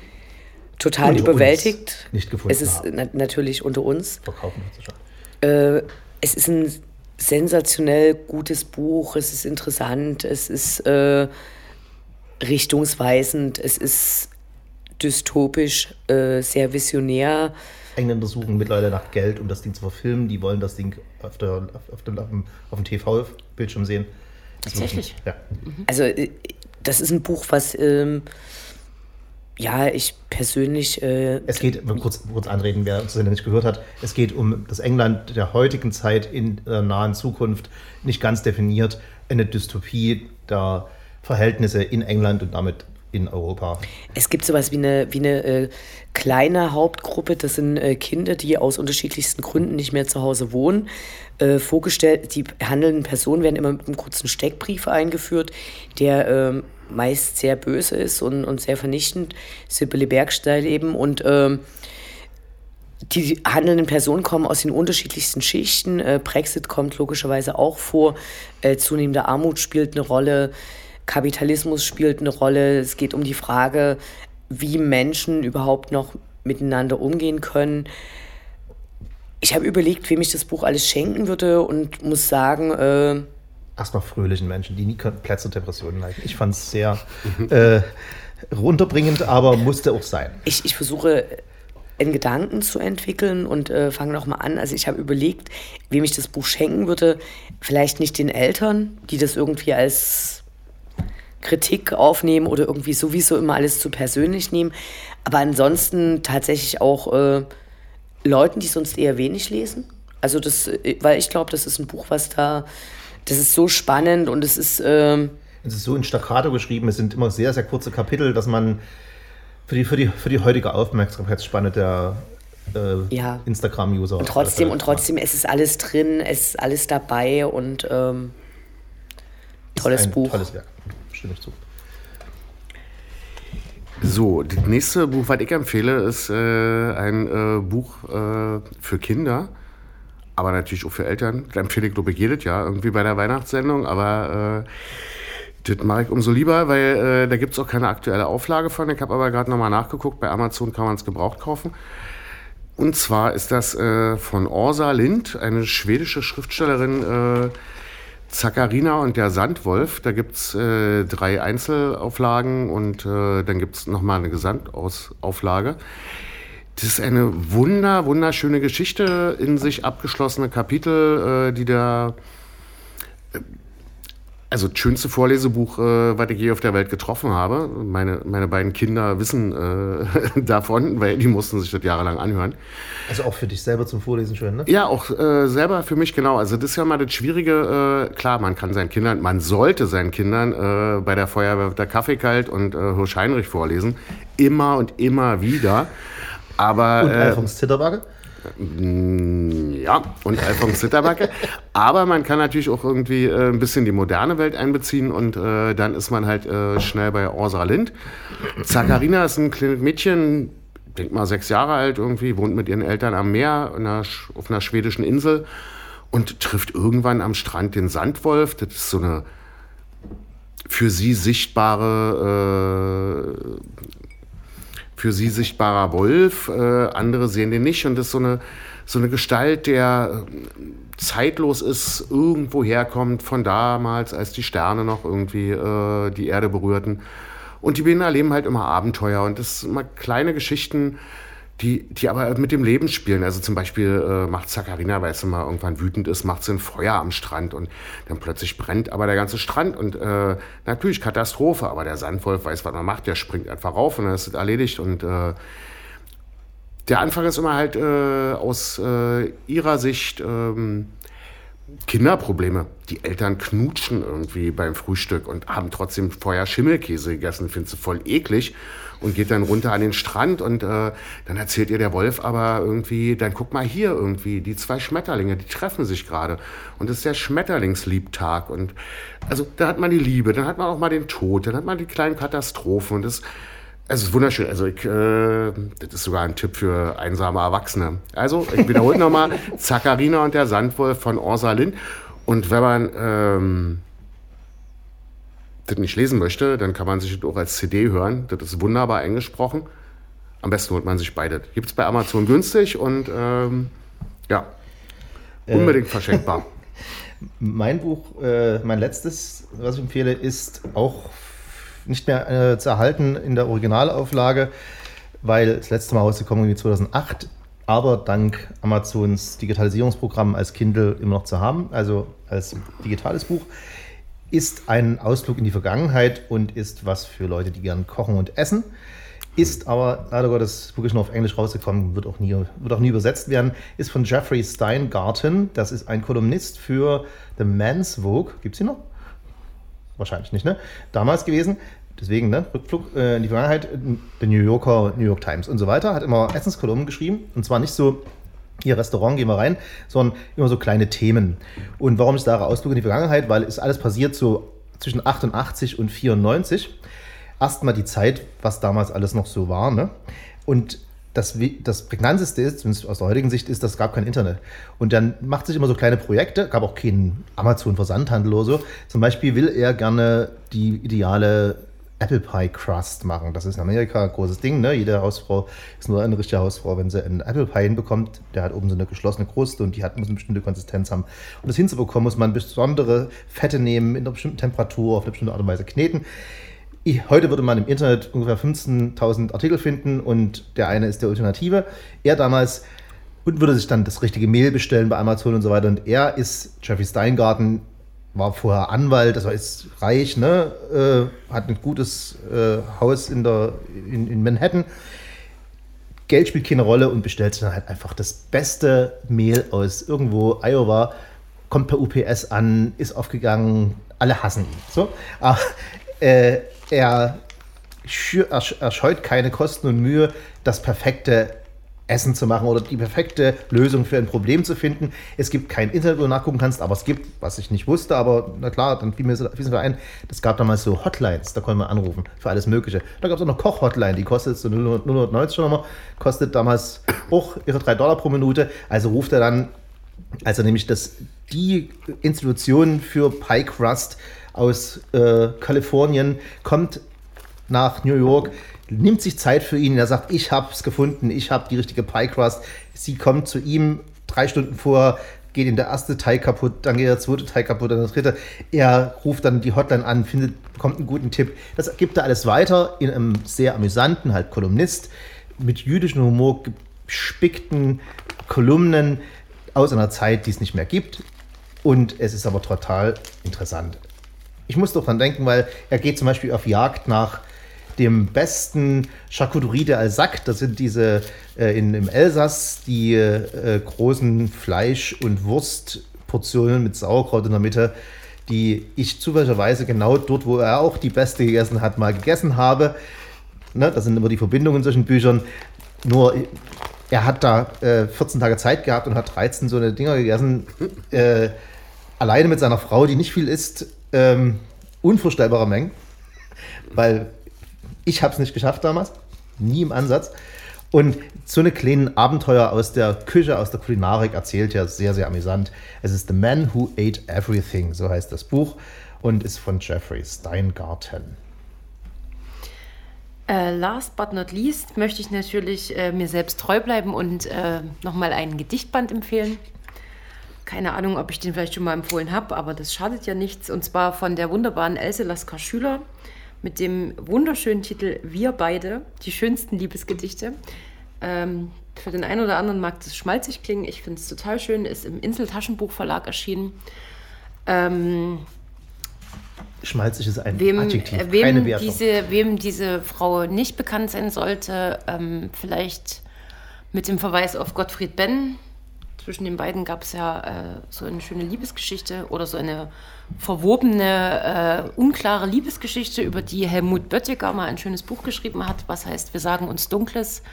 total Unter überwältigt. Nicht gefunden es ist haben. na natürlich unter uns. Verkaufen wir es schon. Äh, es ist ein sensationell gutes Buch, es ist interessant, es ist äh, richtungsweisend, es ist dystopisch, äh, sehr visionär. Engländer suchen mittlerweile nach Geld, um das Ding zu verfilmen. Die wollen das Ding auf, der, auf, auf dem, auf dem, auf dem TV-Bildschirm sehen. Das ist Tatsächlich? wirklich- Ja. Also äh, das ist ein Buch, was ähm, ja ich persönlich äh, Es geht, mal kurz, kurz anreden, wer uns nicht gehört hat, es geht um das England der heutigen Zeit in der nahen Zukunft, nicht ganz definiert, eine Dystopie der Verhältnisse in England und damit in Europa. Es gibt sowas wie eine, wie eine äh, kleine Hauptgruppe, das sind äh, Kinder, die aus unterschiedlichsten Gründen nicht mehr zu Hause wohnen. Äh, vorgestellt, die handelnden Personen werden immer mit einem kurzen Steckbrief eingeführt, der ähm, meist sehr böse ist und, und sehr vernichtend. Sibylle Bergstein eben. Und ähm, die handelnden Personen kommen aus den unterschiedlichsten Schichten. Äh, Brexit kommt logischerweise auch vor. Äh, zunehmende Armut spielt eine Rolle. Kapitalismus spielt eine Rolle. Es geht um die Frage, wie Menschen überhaupt noch miteinander umgehen können. Ich habe überlegt, wem ich das Buch alles schenken würde und muss sagen, äh, Erstmal fröhlichen Menschen, die nie komplett zur Depression neigen. Ich fand es sehr äh, runterbringend, aber musste auch sein. ich, ich versuche einen Gedanken zu entwickeln und äh, fange nochmal an. Also ich habe überlegt, wem ich das Buch schenken würde. Vielleicht nicht den Eltern, die das irgendwie als Kritik aufnehmen oder irgendwie sowieso immer alles zu persönlich nehmen. Aber ansonsten tatsächlich auch äh, Leuten, die sonst eher wenig lesen. Also das, äh, weil ich glaube, das ist ein Buch, was da, das ist so spannend und es ist, ähm, Es ist so in Staccato geschrieben, es sind immer sehr, sehr kurze Kapitel, dass man für die, für die, für die heutige Aufmerksamkeitsspanne der äh, Ja. Instagram-User. und trotzdem, und trotzdem, es ist alles drin, es ist alles dabei und ähm, tolles ein Buch. Tolles Werk. Stimme ich zu. So, das nächste Buch, was ich empfehle, ist äh, ein äh, Buch äh, für Kinder, aber natürlich auch für Eltern. Das empfehle ich, glaube ich, jedes Jahr irgendwie bei der Weihnachtssendung, aber äh, das mache ich umso lieber, weil äh, da gibt es auch keine aktuelle Auflage von. Ich habe aber gerade nochmal nachgeguckt, bei Amazon kann man es gebraucht kaufen. Und zwar ist das äh, von Orsa Lind, eine schwedische Schriftstellerin, äh, Zakarina und der Sandwolf. Da gibt es äh, drei Einzelauflagen und äh, dann gibt es nochmal eine Gesamtauflage. Das ist eine wunder, wunderschöne Geschichte, in sich abgeschlossene Kapitel, äh, die da also das schönste Vorlesebuch, äh, was ich je auf der Welt getroffen habe. Meine, meine beiden Kinder wissen äh, (laughs) davon, weil die mussten sich das jahrelang anhören. Also auch für dich selber zum Vorlesen schön, ne? Ja, auch äh, selber für mich genau. Also das ist ja mal das Schwierige. Äh, klar, man kann seinen Kindern, man sollte seinen Kindern äh, bei der Feuerwehr der Kaffee kalt und äh, Hirsch Heinrich vorlesen. Immer und immer wieder. Aber, Und Alfons Zitterbacke? Mm, Ja, und Alfons Zitterbacke. (laughs) Aber man kann natürlich auch irgendwie äh, ein bisschen die moderne Welt einbeziehen und äh, dann ist man halt äh, schnell bei Ursula Lind. Zakarina ist ein kleines Mädchen, denk mal sechs Jahre alt irgendwie, wohnt mit ihren Eltern am Meer in einer, auf einer schwedischen Insel und trifft irgendwann am Strand den Sandwolf. Das ist so eine für sie sichtbare äh, für sie sichtbarer Wolf, äh, andere sehen den nicht und das ist so eine, so eine Gestalt, der äh, zeitlos ist, irgendwo herkommt von damals, als die Sterne noch irgendwie äh, die Erde berührten. Und die beiden erleben halt immer Abenteuer und das sind immer kleine Geschichten, die, die aber mit dem Leben spielen. Also zum Beispiel äh, macht Zakarina, weil sie mal irgendwann wütend ist, macht sie ein Feuer am Strand und dann plötzlich brennt aber der ganze Strand und äh, natürlich Katastrophe, aber der Sandwolf weiß, was man macht, der springt einfach rauf und dann ist es erledigt und äh, der Anfang ist immer halt äh, aus äh, ihrer Sicht ähm, Kinderprobleme. Die Eltern knutschen irgendwie beim Frühstück und haben trotzdem vorher Schimmelkäse gegessen, findet sie voll eklig und geht dann runter an den Strand und äh, dann erzählt ihr der Wolf aber irgendwie, dann guck mal hier irgendwie, die zwei Schmetterlinge, die treffen sich gerade und es ist der Schmetterlingsliebtag und also da hat man die Liebe, dann hat man auch mal den Tod, dann hat man die kleinen Katastrophen und das es ist wunderschön. Also ich, äh, das ist sogar ein Tipp für einsame Erwachsene. Also ich wiederhole (laughs) nochmal, Zakarina und der Sandwolf von Orsa Lind. Und wenn man ähm, das nicht lesen möchte, dann kann man sich das auch als CD hören. Das ist wunderbar eingesprochen. Am besten holt man sich beide. Gibt es bei Amazon günstig und ähm, ja, unbedingt verschenkbar. (laughs) Mein Buch, äh, mein letztes, was ich empfehle, ist auch nicht mehr äh, zu erhalten in der Originalauflage, weil das letzte Mal rausgekommen irgendwie 2008, aber dank Amazons Digitalisierungsprogramm als Kindle immer noch zu haben, also als digitales Buch, ist ein Ausflug in die Vergangenheit und ist was für Leute, die gern kochen und essen. Ist aber leider Gottes wirklich nur auf Englisch rausgekommen, wird auch nie, wird auch nie übersetzt werden. Ist von Jeffrey Steingarten. Das ist ein Kolumnist für The Man's Vogue. Gibt es ihn noch? Wahrscheinlich nicht, ne? Damals gewesen. Deswegen, ne? Rückflug äh, in die Vergangenheit. Der New Yorker, New York Times und so weiter. Hat immer Essenskolumnen geschrieben. Und zwar nicht so, hier Restaurant, gehen wir rein, sondern immer so kleine Themen. Und warum ist da Ausflug in die Vergangenheit? Weil es alles passiert so zwischen 88 und 94 erstmal die Zeit, was damals alles noch so war. Ne? Und das, das Prägnanteste ist, zumindest aus der heutigen Sicht, ist, dass es gab kein Internet. Und dann macht sich immer so kleine Projekte, gab auch keinen Amazon-Versandhandel oder so. Zum Beispiel will er gerne die ideale Apple Pie Crust machen. Das ist in Amerika ein großes Ding. Ne? Jede Hausfrau ist nur eine richtige Hausfrau, wenn sie einen Apple Pie hinbekommt. Der hat oben so eine geschlossene Kruste und die hat, muss eine bestimmte Konsistenz haben. Um das hinzubekommen, muss man besondere Fette nehmen, in einer bestimmten Temperatur, auf eine bestimmte Art und Weise kneten. Ich, heute würde man im Internet ungefähr 15.000 Artikel finden und der eine ist der Ultimative. Er damals und würde sich dann das richtige Mehl bestellen bei Amazon und so weiter. Und er ist Jeffrey Steingarten, war vorher Anwalt, also ist reich, ne? äh, hat ein gutes äh, Haus in, der, in, in Manhattan. Geld spielt keine Rolle und bestellt dann halt einfach das beste Mehl aus irgendwo Iowa, kommt per UPS an, ist aufgegangen, alle hassen ihn. So. Aber, äh, er, er scheut keine Kosten und Mühe, das perfekte Essen zu machen oder die perfekte Lösung für ein Problem zu finden. Es gibt kein Internet, wo du nachgucken kannst, aber es gibt, was ich nicht wusste, aber na klar, dann fiel mir mir ein, es gab damals so Hotlines, da konnte man anrufen für alles Mögliche. Da gab es auch noch Koch-Hotline, die kostet so 0,90 0,90 schon nochmal, kostet damals auch ihre 3 Dollar pro Minute. Also ruft er dann als er nämlich das, die Institution für Pie Crust aus äh, Kalifornien kommt nach New York, nimmt sich Zeit für ihn. Er sagt, ich habe es gefunden, ich habe die richtige Pie Crust. Sie kommt zu ihm drei Stunden vor, geht ihm der erste Teig kaputt, dann geht der zweite Teig kaputt, dann der dritte. Er ruft dann die Hotline an, findet, bekommt einen guten Tipp. Das gibt er alles weiter in einem sehr amüsanten, halt Kolumnist, mit jüdischem Humor gespickten Kolumnen aus einer Zeit, die es nicht mehr gibt. Und es ist aber total interessant. ich muss doch dran denken, weil er geht zum Beispiel auf Jagd nach dem besten Charcuterie de Alsac. Das sind diese äh, in, im Elsass die äh, großen Fleisch- und Wurstportionen mit Sauerkraut in der Mitte, die ich zufälligerweise genau dort, wo er auch die beste gegessen hat, mal gegessen habe. Ne, das sind immer die Verbindungen zwischen Büchern. Nur er hat da äh, 14 Tage Zeit gehabt und hat 13 so eine Dinger gegessen. Äh, alleine mit seiner Frau, die nicht viel isst, ähm, unvorstellbare Mengen. Weil ich habe es nicht geschafft damals. Nie im Ansatz. Und so eine kleinen Abenteuer aus der Küche, aus der Kulinarik erzählt er sehr, sehr amüsant. Es ist The Man Who Ate Everything, so heißt das Buch und ist von Jeffrey Steingarten. Äh, last but not least möchte ich natürlich äh, mir selbst treu bleiben und äh, nochmal einen Gedichtband empfehlen. Keine Ahnung, ob ich den vielleicht schon mal empfohlen habe, aber das schadet ja nichts. Und zwar von der wunderbaren Else Lasker Schüler mit dem wunderschönen Titel Wir beide, die schönsten Liebesgedichte. Ähm, für den einen oder anderen mag das schmalzig klingen. Ich finde es total schön. Ist im Insel Taschenbuchverlag erschienen. Ähm, Schmalzig ist ein wem, Adjektiv, äh, wem keine Wertung. Diese, wem diese Frau nicht bekannt sein sollte, ähm, vielleicht mit dem Verweis auf Gottfried Benn. Zwischen den beiden gab es ja äh, so eine schöne Liebesgeschichte oder so eine verwobene, äh, unklare Liebesgeschichte, über die Helmut Böttiger mal ein schönes Buch geschrieben hat, was heißt Wir sagen uns Dunkles,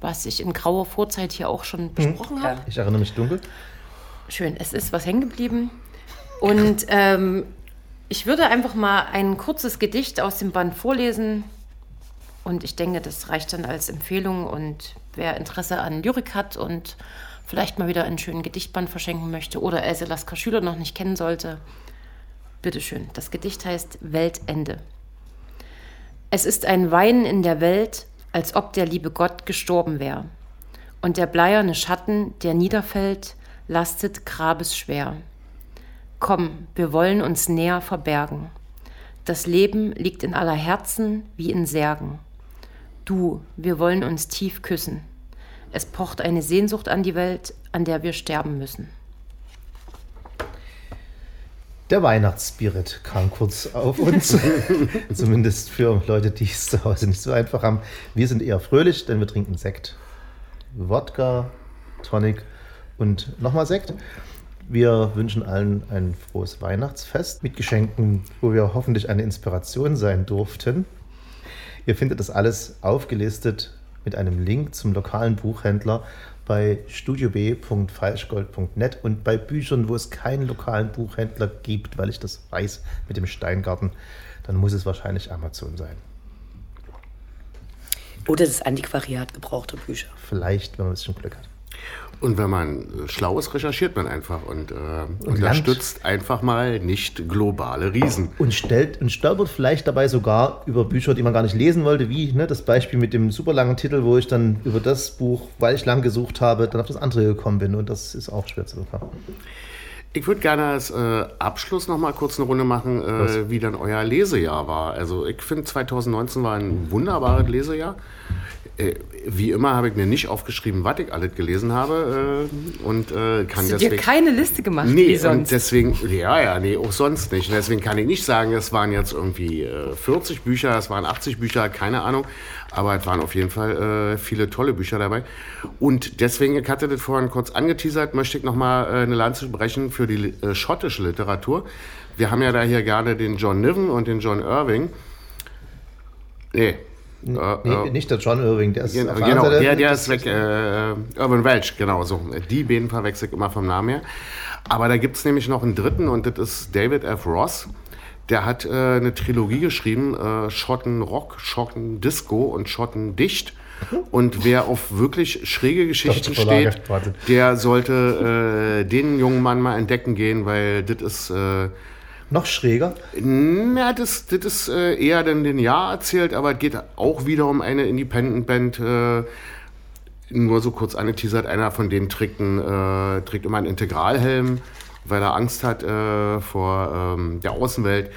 was ich in grauer Vorzeit hier auch schon besprochen habe. Ich erinnere mich dunkel. Schön, es ist was hängen geblieben. Und ähm, ich würde einfach mal ein kurzes Gedicht aus dem Band vorlesen. Und ich denke, das reicht dann als Empfehlung. Und wer Interesse an Lyrik hat und vielleicht mal wieder einen schönen Gedichtband verschenken möchte oder Else Lasker Schüler noch nicht kennen sollte, bitteschön. Das Gedicht heißt Weltende. Es ist ein Weinen in der Welt, als ob der liebe Gott gestorben wär. Und der bleierne Schatten, der niederfällt, lastet grabesschwer. Komm, wir wollen uns näher verbergen. Das Leben liegt in aller Herzen wie in Särgen. Du, wir wollen uns tief küssen. Es pocht eine Sehnsucht an die Welt, an der wir sterben müssen. Der Weihnachtsspirit kam kurz auf uns. (laughs) Zumindest für Leute, die es zu Hause nicht so einfach haben. Wir sind eher fröhlich, denn wir trinken Sekt, Wodka, Tonic und nochmal Sekt. Wir wünschen allen ein frohes Weihnachtsfest mit Geschenken, wo wir hoffentlich eine Inspiration sein durften. Ihr findet das alles aufgelistet mit einem Link zum lokalen Buchhändler bei studiob.falschgold.net und bei Büchern, wo es keinen lokalen Buchhändler gibt, weil ich das weiß mit dem Steingarten, dann muss es wahrscheinlich Amazon sein. Oder das Antiquariat gebrauchter Bücher. Vielleicht, wenn man ein bisschen Glück hat. Und wenn man schlau ist, recherchiert man einfach und, äh, unterstützt einfach mal nicht globale Riesen. Und stellt und stolpert vielleicht dabei sogar über Bücher, die man gar nicht lesen wollte, wie ne, das Beispiel mit dem super langen Titel, wo ich dann über das Buch, weil ich lang gesucht habe, dann auf das andere gekommen bin. Und das ist auch schwer zu bekommen. Ich würde gerne als äh, Abschluss noch mal kurz eine Runde machen, äh, wie dann euer Lesejahr war. Also ich finde 2019 war ein wunderbares Lesejahr. Äh, wie immer habe ich mir nicht aufgeschrieben, was ich alles gelesen habe äh, und äh, kann Hast du deswegen dir keine Liste gemacht, Nee, wie und deswegen, ja, ja, nee, auch sonst nicht. Und deswegen kann ich nicht sagen, es waren jetzt irgendwie äh, 40 Bücher, es waren 80 Bücher, keine Ahnung. Aber es waren auf jeden Fall äh, viele tolle Bücher dabei. Und deswegen, ich hatte das vorhin kurz angeteasert, möchte ich nochmal äh, eine Lanze brechen für die äh, schottische Literatur. Wir haben ja da hier gerne den John Niven und den John Irving. Nee. Nee, äh, nicht der John Irving, der ist Genau, genau der, der ist weg. Äh, Urban Welch, genau so. Die beiden verwechsel ich immer vom Namen her. Aber da gibt es nämlich noch einen dritten und das ist David F. Ross. Der hat äh, eine Trilogie geschrieben, äh, Schotten Rock, Schotten Disco und Schotten Dicht. Und wer auf wirklich schräge Geschichten steht, der sollte äh, den jungen Mann mal entdecken gehen, weil das ist... Äh, Noch schräger. ja, das, das ist äh, eher dann den Jahr erzählt, aber es geht auch wieder um eine Independent-Band. Äh, nur so kurz angeteasert, einer von denen trägt, einen, äh, trägt immer einen Integralhelm, weil er Angst hat äh, vor ähm, der Außenwelt.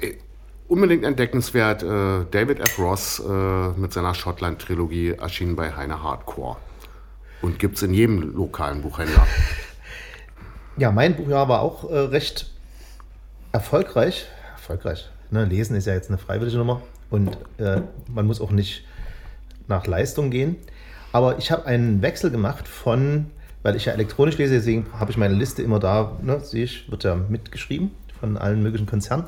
Äh, unbedingt entdeckenswert, äh, David F. Ross äh, mit seiner Schottland-Trilogie erschienen bei Heine Hardcore. Und gibt es in jedem lokalen Buchhändler. (laughs) Ja, mein Buchjahr war auch äh, recht erfolgreich, erfolgreich, ne? lesen ist ja jetzt eine freiwillige Nummer und man muss auch nicht nach Leistung gehen. Aber ich habe einen Wechsel gemacht von, weil ich ja elektronisch lese, deswegen habe ich meine Liste immer da, ne, sehe ich, wird ja mitgeschrieben von allen möglichen Konzernen.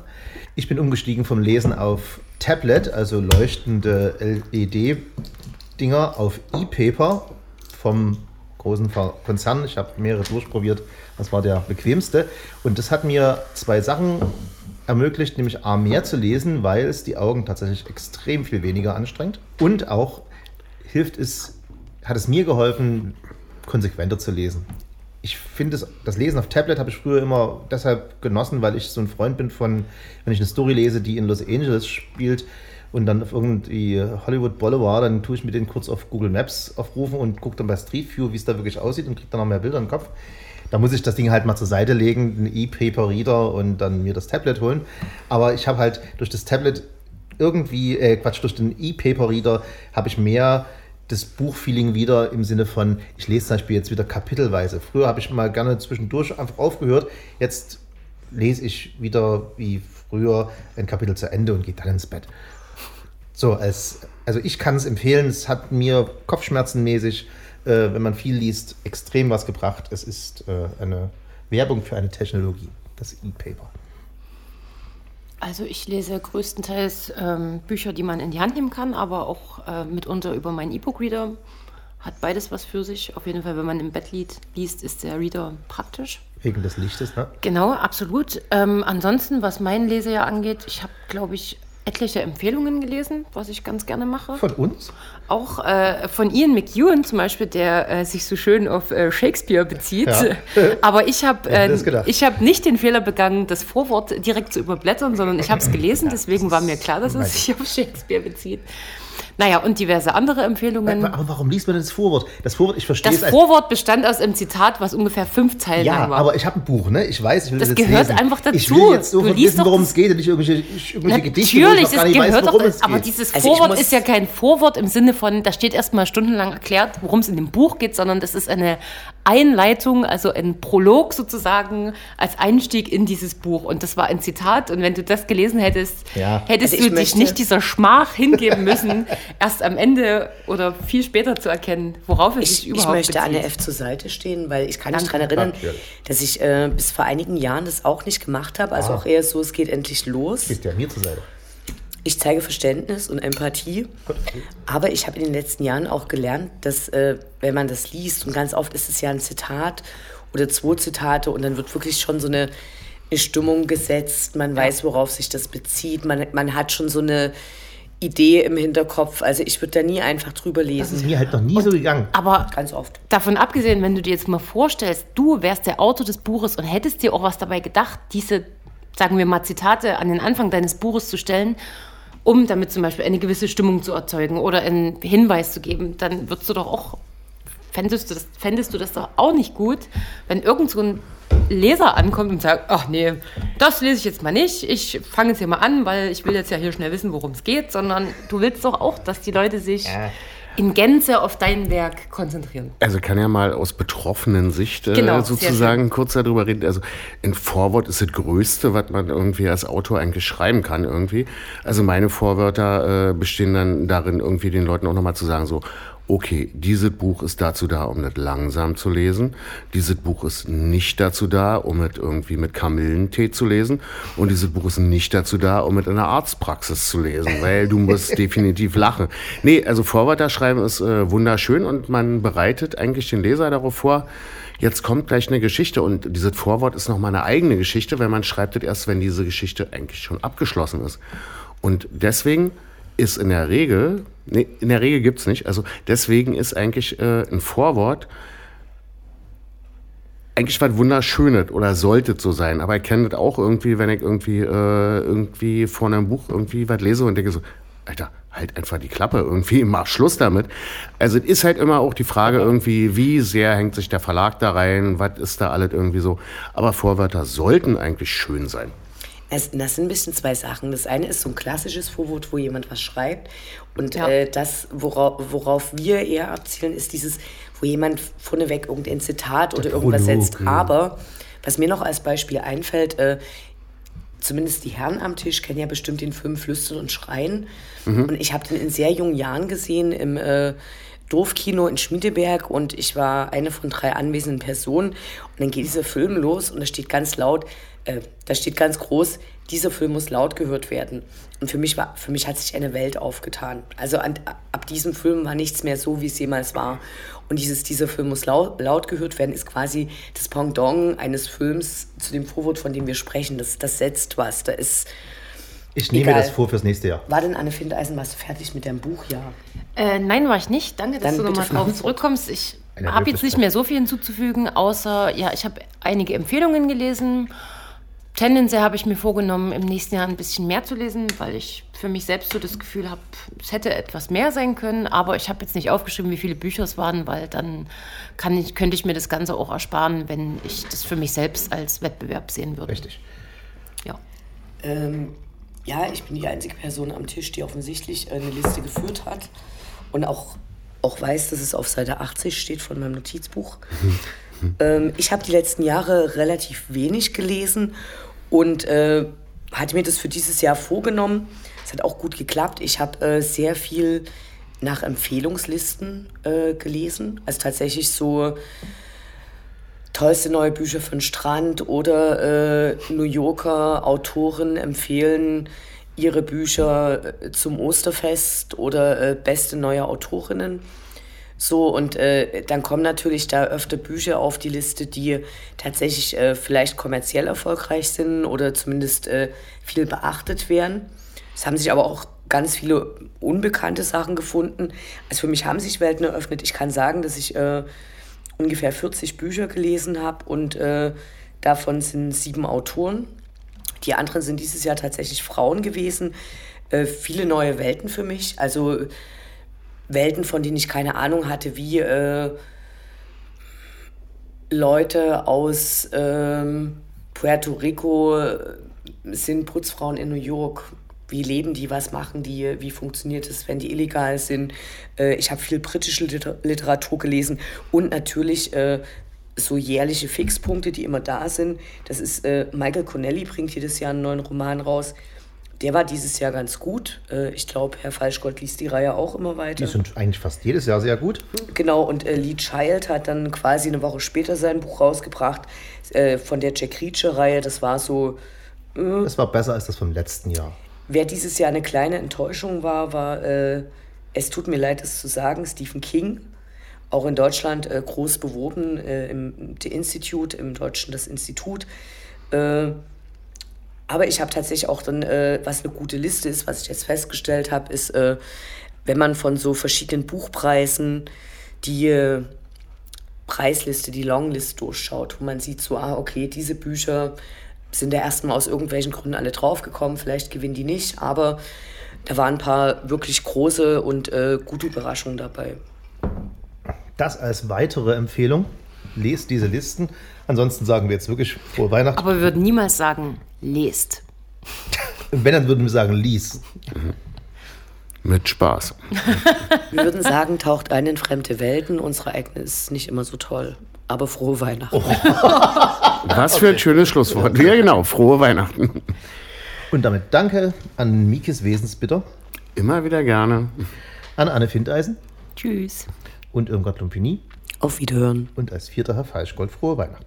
Ich bin umgestiegen vom Lesen auf Tablet, also leuchtende LED-Dinger, auf E-Paper vom großen Konzern. Ich habe mehrere durchprobiert. Das war der bequemste. Und das hat mir zwei Sachen ermöglicht, nämlich A, mehr zu lesen, weil es die Augen tatsächlich extrem viel weniger anstrengt. Und auch hilft es, hat es mir geholfen, konsequenter zu lesen. Ich finde, das Lesen auf Tablet habe ich früher immer deshalb genossen, weil ich so ein Freund bin von, wenn ich eine Story lese, die in Los Angeles spielt, und dann auf irgendwie Hollywood Boulevard, dann tue ich mir den kurz auf Google Maps aufrufen und gucke dann bei Street View, wie es da wirklich aussieht und kriege dann noch mehr Bilder im Kopf. Da muss ich das Ding halt mal zur Seite legen, einen E-Paper-Reader und dann mir das Tablet holen. Aber ich habe halt durch das Tablet irgendwie, äh, Quatsch, durch den E-Paper-Reader habe ich mehr das Buchfeeling wieder im Sinne von, ich lese zum Beispiel jetzt wieder kapitelweise. Früher habe ich mal gerne zwischendurch einfach aufgehört. Jetzt lese ich wieder wie früher ein Kapitel zu Ende und gehe dann ins Bett. So, als, also ich kann es empfehlen, es hat mir kopfschmerzenmäßig, äh, wenn man viel liest, extrem was gebracht. Es ist äh, eine Werbung für eine Technologie, das E-Paper. Also ich lese größtenteils ähm, Bücher, die man in die Hand nehmen kann, aber auch äh, mitunter über meinen E-Book-Reader. Hat beides was für sich. Auf jeden Fall, wenn man im Bett liest, ist der Reader praktisch. Wegen des Lichtes, ne? Genau, absolut. Ähm, ansonsten, was mein Lesejahr angeht, ich habe, glaube ich, etliche Empfehlungen gelesen, was ich ganz gerne mache. Von uns? Auch äh, von Ian McEwan zum Beispiel, der äh, sich so schön auf äh, Shakespeare bezieht. Ja. (laughs) Aber ich habe äh, hab nicht den Fehler begangen, das Vorwort direkt zu überblättern, sondern ich habe es gelesen, deswegen war mir klar, dass es sich auf Shakespeare bezieht. Naja, und diverse andere Empfehlungen. Aber warum liest man denn das Vorwort? Das Vorwort, ich verstehe Das Vorwort bestand aus einem Zitat, was ungefähr fünf Zeilen ja, lang war. aber ich habe ein Buch, ne? Ich weiß, ich will das, das gehört lesen. einfach dazu. Ich will jetzt so wissen, worum es geht und nicht irgendwelche, irgendwelche Gedichte, Natürlich, nicht gehört weiß, doch, es aber geht. dieses Also Vorwort ist ja kein Vorwort im Sinne von, da steht erstmal stundenlang erklärt, worum es in dem Buch geht, sondern das ist eine Einleitung, also ein Prolog sozusagen als Einstieg in dieses Buch. Und das war ein Zitat. Und wenn du das gelesen hättest, Ja. hättest Also ich du dich möchte- nicht dieser Schmach hingeben müssen, (laughs) erst am Ende oder viel später zu erkennen, worauf es sich Ich, ich überhaupt möchte bezieht. Anne F. zur Seite stehen, weil ich kann mich Danke. daran erinnern, Natürlich. dass ich äh, bis vor einigen Jahren das auch nicht gemacht habe. Also Ah. auch eher so, es geht endlich los. Bist ja mir zur Seite. Ich zeige Verständnis und Empathie. Aber ich habe in den letzten Jahren auch gelernt, dass äh, wenn man das liest, und ganz oft ist es ja ein Zitat oder zwei Zitate und dann wird wirklich schon so eine, eine Stimmung gesetzt, man weiß, worauf sich das bezieht, man, man hat schon so eine Idee im Hinterkopf. Also ich würde da nie einfach drüber Das ist lesen. mir halt noch nie so gegangen. Aber Ganz oft. Davon abgesehen, wenn du dir jetzt mal vorstellst, du wärst der Autor des Buches und hättest dir auch was dabei gedacht, diese, sagen wir mal, Zitate an den Anfang deines Buches zu stellen, um damit zum Beispiel eine gewisse Stimmung zu erzeugen oder einen Hinweis zu geben, dann würdest du doch auch, fändest du das, fändest du das doch auch nicht gut, wenn irgend so ein Leser ankommt und sagt, ach nee, das lese ich jetzt mal nicht, ich fange jetzt hier mal an, weil ich will jetzt ja hier schnell wissen, worum es geht, sondern du willst doch auch, dass die Leute sich Ja. In Gänze auf dein Werk konzentrieren. Also kann ja mal aus betroffenen Sicht äh, Genau, sozusagen kurz darüber reden. Also ein Vorwort ist das Größte, was man irgendwie als Autor eigentlich schreiben kann irgendwie. Also meine Vorwörter äh, bestehen dann darin, irgendwie den Leuten auch nochmal zu sagen, so, okay, dieses Buch ist dazu da, um das langsam zu lesen. Dieses Buch ist nicht dazu da, um es irgendwie mit Kamillentee zu lesen. Und dieses Buch ist nicht dazu da, um es in der Arztpraxis zu lesen, weil du musst (laughs) definitiv lachen. Nee, also Vorwörter schreiben ist äh, wunderschön und man bereitet eigentlich den Leser darauf vor, jetzt kommt gleich eine Geschichte und dieses Vorwort ist nochmal eine eigene Geschichte, weil man schreibt es erst, wenn diese Geschichte eigentlich schon abgeschlossen ist. Und deswegen ist in der Regel, nee, in der Regel gibt's nicht, also deswegen ist eigentlich äh, ein Vorwort eigentlich was Wunderschönes oder sollte es so sein. Aber ich kenne das auch irgendwie, wenn ich irgendwie, äh, irgendwie vor einem Buch irgendwie was lese und denke so, Alter, halt einfach die Klappe irgendwie, (laughs) mach Schluss damit. Also es ist halt immer auch die Frage irgendwie, wie sehr hängt sich der Verlag da rein, was ist da alles irgendwie so. Aber Vorwörter sollten eigentlich schön sein. Es, das sind ein bisschen zwei Sachen. Das eine ist so ein klassisches Vorwort, wo jemand was schreibt. Und Ja. äh, das, worauf, worauf wir eher abzielen, ist dieses, wo jemand vorneweg irgendein Zitat oder Der irgendwas Prolog, setzt. ja. Aber was mir noch als Beispiel einfällt, äh, zumindest die Herren am Tisch kennen ja bestimmt den Film Flüstern und Schreien. Und ich habe den in sehr jungen Jahren gesehen im äh, Dorfkino in Schmiedeberg und ich war eine von drei anwesenden Personen. Und dann geht dieser Film los und da steht ganz laut, äh, da steht ganz groß, dieser Film muss laut gehört werden. Und für mich, war, für mich hat sich eine Welt aufgetan. Also an, ab diesem Film war nichts mehr so, wie es jemals war. Und dieses, dieser Film muss laut, laut gehört werden, ist quasi das Pendant eines Films zu dem Vorwort, von dem wir sprechen. Das, das setzt was. Da ist, Ich nehme Egal. das vor fürs nächste Jahr. war denn Anne Findeisen, warst du fertig mit deinem Buch? Ja. Äh, nein, war ich nicht. Danke, dass Dann du nochmal drauf zurückkommst. Ich habe jetzt nicht mehr so viel hinzuzufügen, außer, ja, ich habe einige Empfehlungen gelesen. Tendenziell habe ich mir vorgenommen, im nächsten Jahr ein bisschen mehr zu lesen, weil ich für mich selbst so das Gefühl habe, es hätte etwas mehr sein können. Aber ich habe jetzt nicht aufgeschrieben, wie viele Bücher es waren, weil dann kann ich, könnte ich mir das Ganze auch ersparen, wenn ich das für mich selbst als Wettbewerb sehen würde. Richtig. Ja. Ähm, ja, ich bin die einzige Person am Tisch, die offensichtlich eine Liste geführt hat und auch, auch weiß, dass es auf Seite 80 steht von meinem Notizbuch. (laughs) ähm, ich habe die letzten Jahre relativ wenig gelesen und äh, hatte mir das für dieses Jahr vorgenommen. Es hat auch gut geklappt. Ich habe äh, sehr viel nach Empfehlungslisten äh, gelesen. Also tatsächlich so tollste neue Bücher den Strand oder äh, New Yorker Autoren empfehlen ihre Bücher äh, zum Osterfest oder äh, beste neue Autorinnen. So, und äh, dann kommen natürlich da öfter Bücher auf die Liste, die tatsächlich äh, vielleicht kommerziell erfolgreich sind oder zumindest viel beachtet werden. Es haben sich aber auch ganz viele unbekannte Sachen gefunden. Also für mich haben sich Welten eröffnet. Ich kann sagen, dass ich ungefähr 40 Bücher gelesen habe und äh, davon sind sieben Autoren. Die anderen sind dieses Jahr tatsächlich Frauen gewesen. Äh, viele neue Welten für mich. Also Welten, von denen ich keine Ahnung hatte, wie äh, Leute aus ähm, Puerto Rico äh, sind Putzfrauen in New York. Wie leben die, was machen die, wie funktioniert es, wenn die illegal sind. Äh, ich habe viel britische Liter Literatur gelesen und natürlich äh, so jährliche Fixpunkte, die immer da sind. Das ist äh, Michael Connelly bringt jedes Jahr einen neuen Roman raus. Der war dieses Jahr ganz gut. Ich glaube, Herr Falschgott liest die Reihe auch immer weiter. Die sind eigentlich fast jedes Jahr sehr gut. Genau, und Lee Child hat dann quasi eine Woche später sein Buch rausgebracht von der Jack Reacher-Reihe. Das war so, Das war besser als das vom letzten Jahr. Wer dieses Jahr eine kleine Enttäuschung war, war, äh, es tut mir leid, das zu sagen, Stephen King. Auch in Deutschland äh, groß beworben, äh, im The Institute, im Deutschen das Institut. Äh, aber ich habe tatsächlich auch dann, äh, was eine gute Liste ist, was ich jetzt festgestellt habe, ist, äh, wenn man von so verschiedenen Buchpreisen die Preisliste, die Longlist durchschaut, wo man sieht so, ah, okay, diese Bücher sind da erstmal aus irgendwelchen Gründen alle draufgekommen, vielleicht gewinnen die nicht, aber da waren ein paar wirklich große und äh, gute Überraschungen dabei. Das als weitere Empfehlung. Lest diese Listen. Ansonsten sagen wir jetzt wirklich frohe Weihnachten. Aber wir würden niemals sagen, lest. (laughs) Wenn, dann würden wir sagen, lies. Mit Spaß. Wir würden sagen, taucht ein in fremde Welten, unsere eigene ist nicht immer so toll, aber frohe Weihnachten. (laughs) Was für ein schönes Schlusswort. Ja, genau. Frohe Weihnachten. Und damit danke an Mikes Wesensbitter, Immer wieder gerne. an Anne Findeisen Tschüss. und Irmgard Lumpini Auf Wiederhören. und als vierter Herr Falschgold frohe Weihnachten.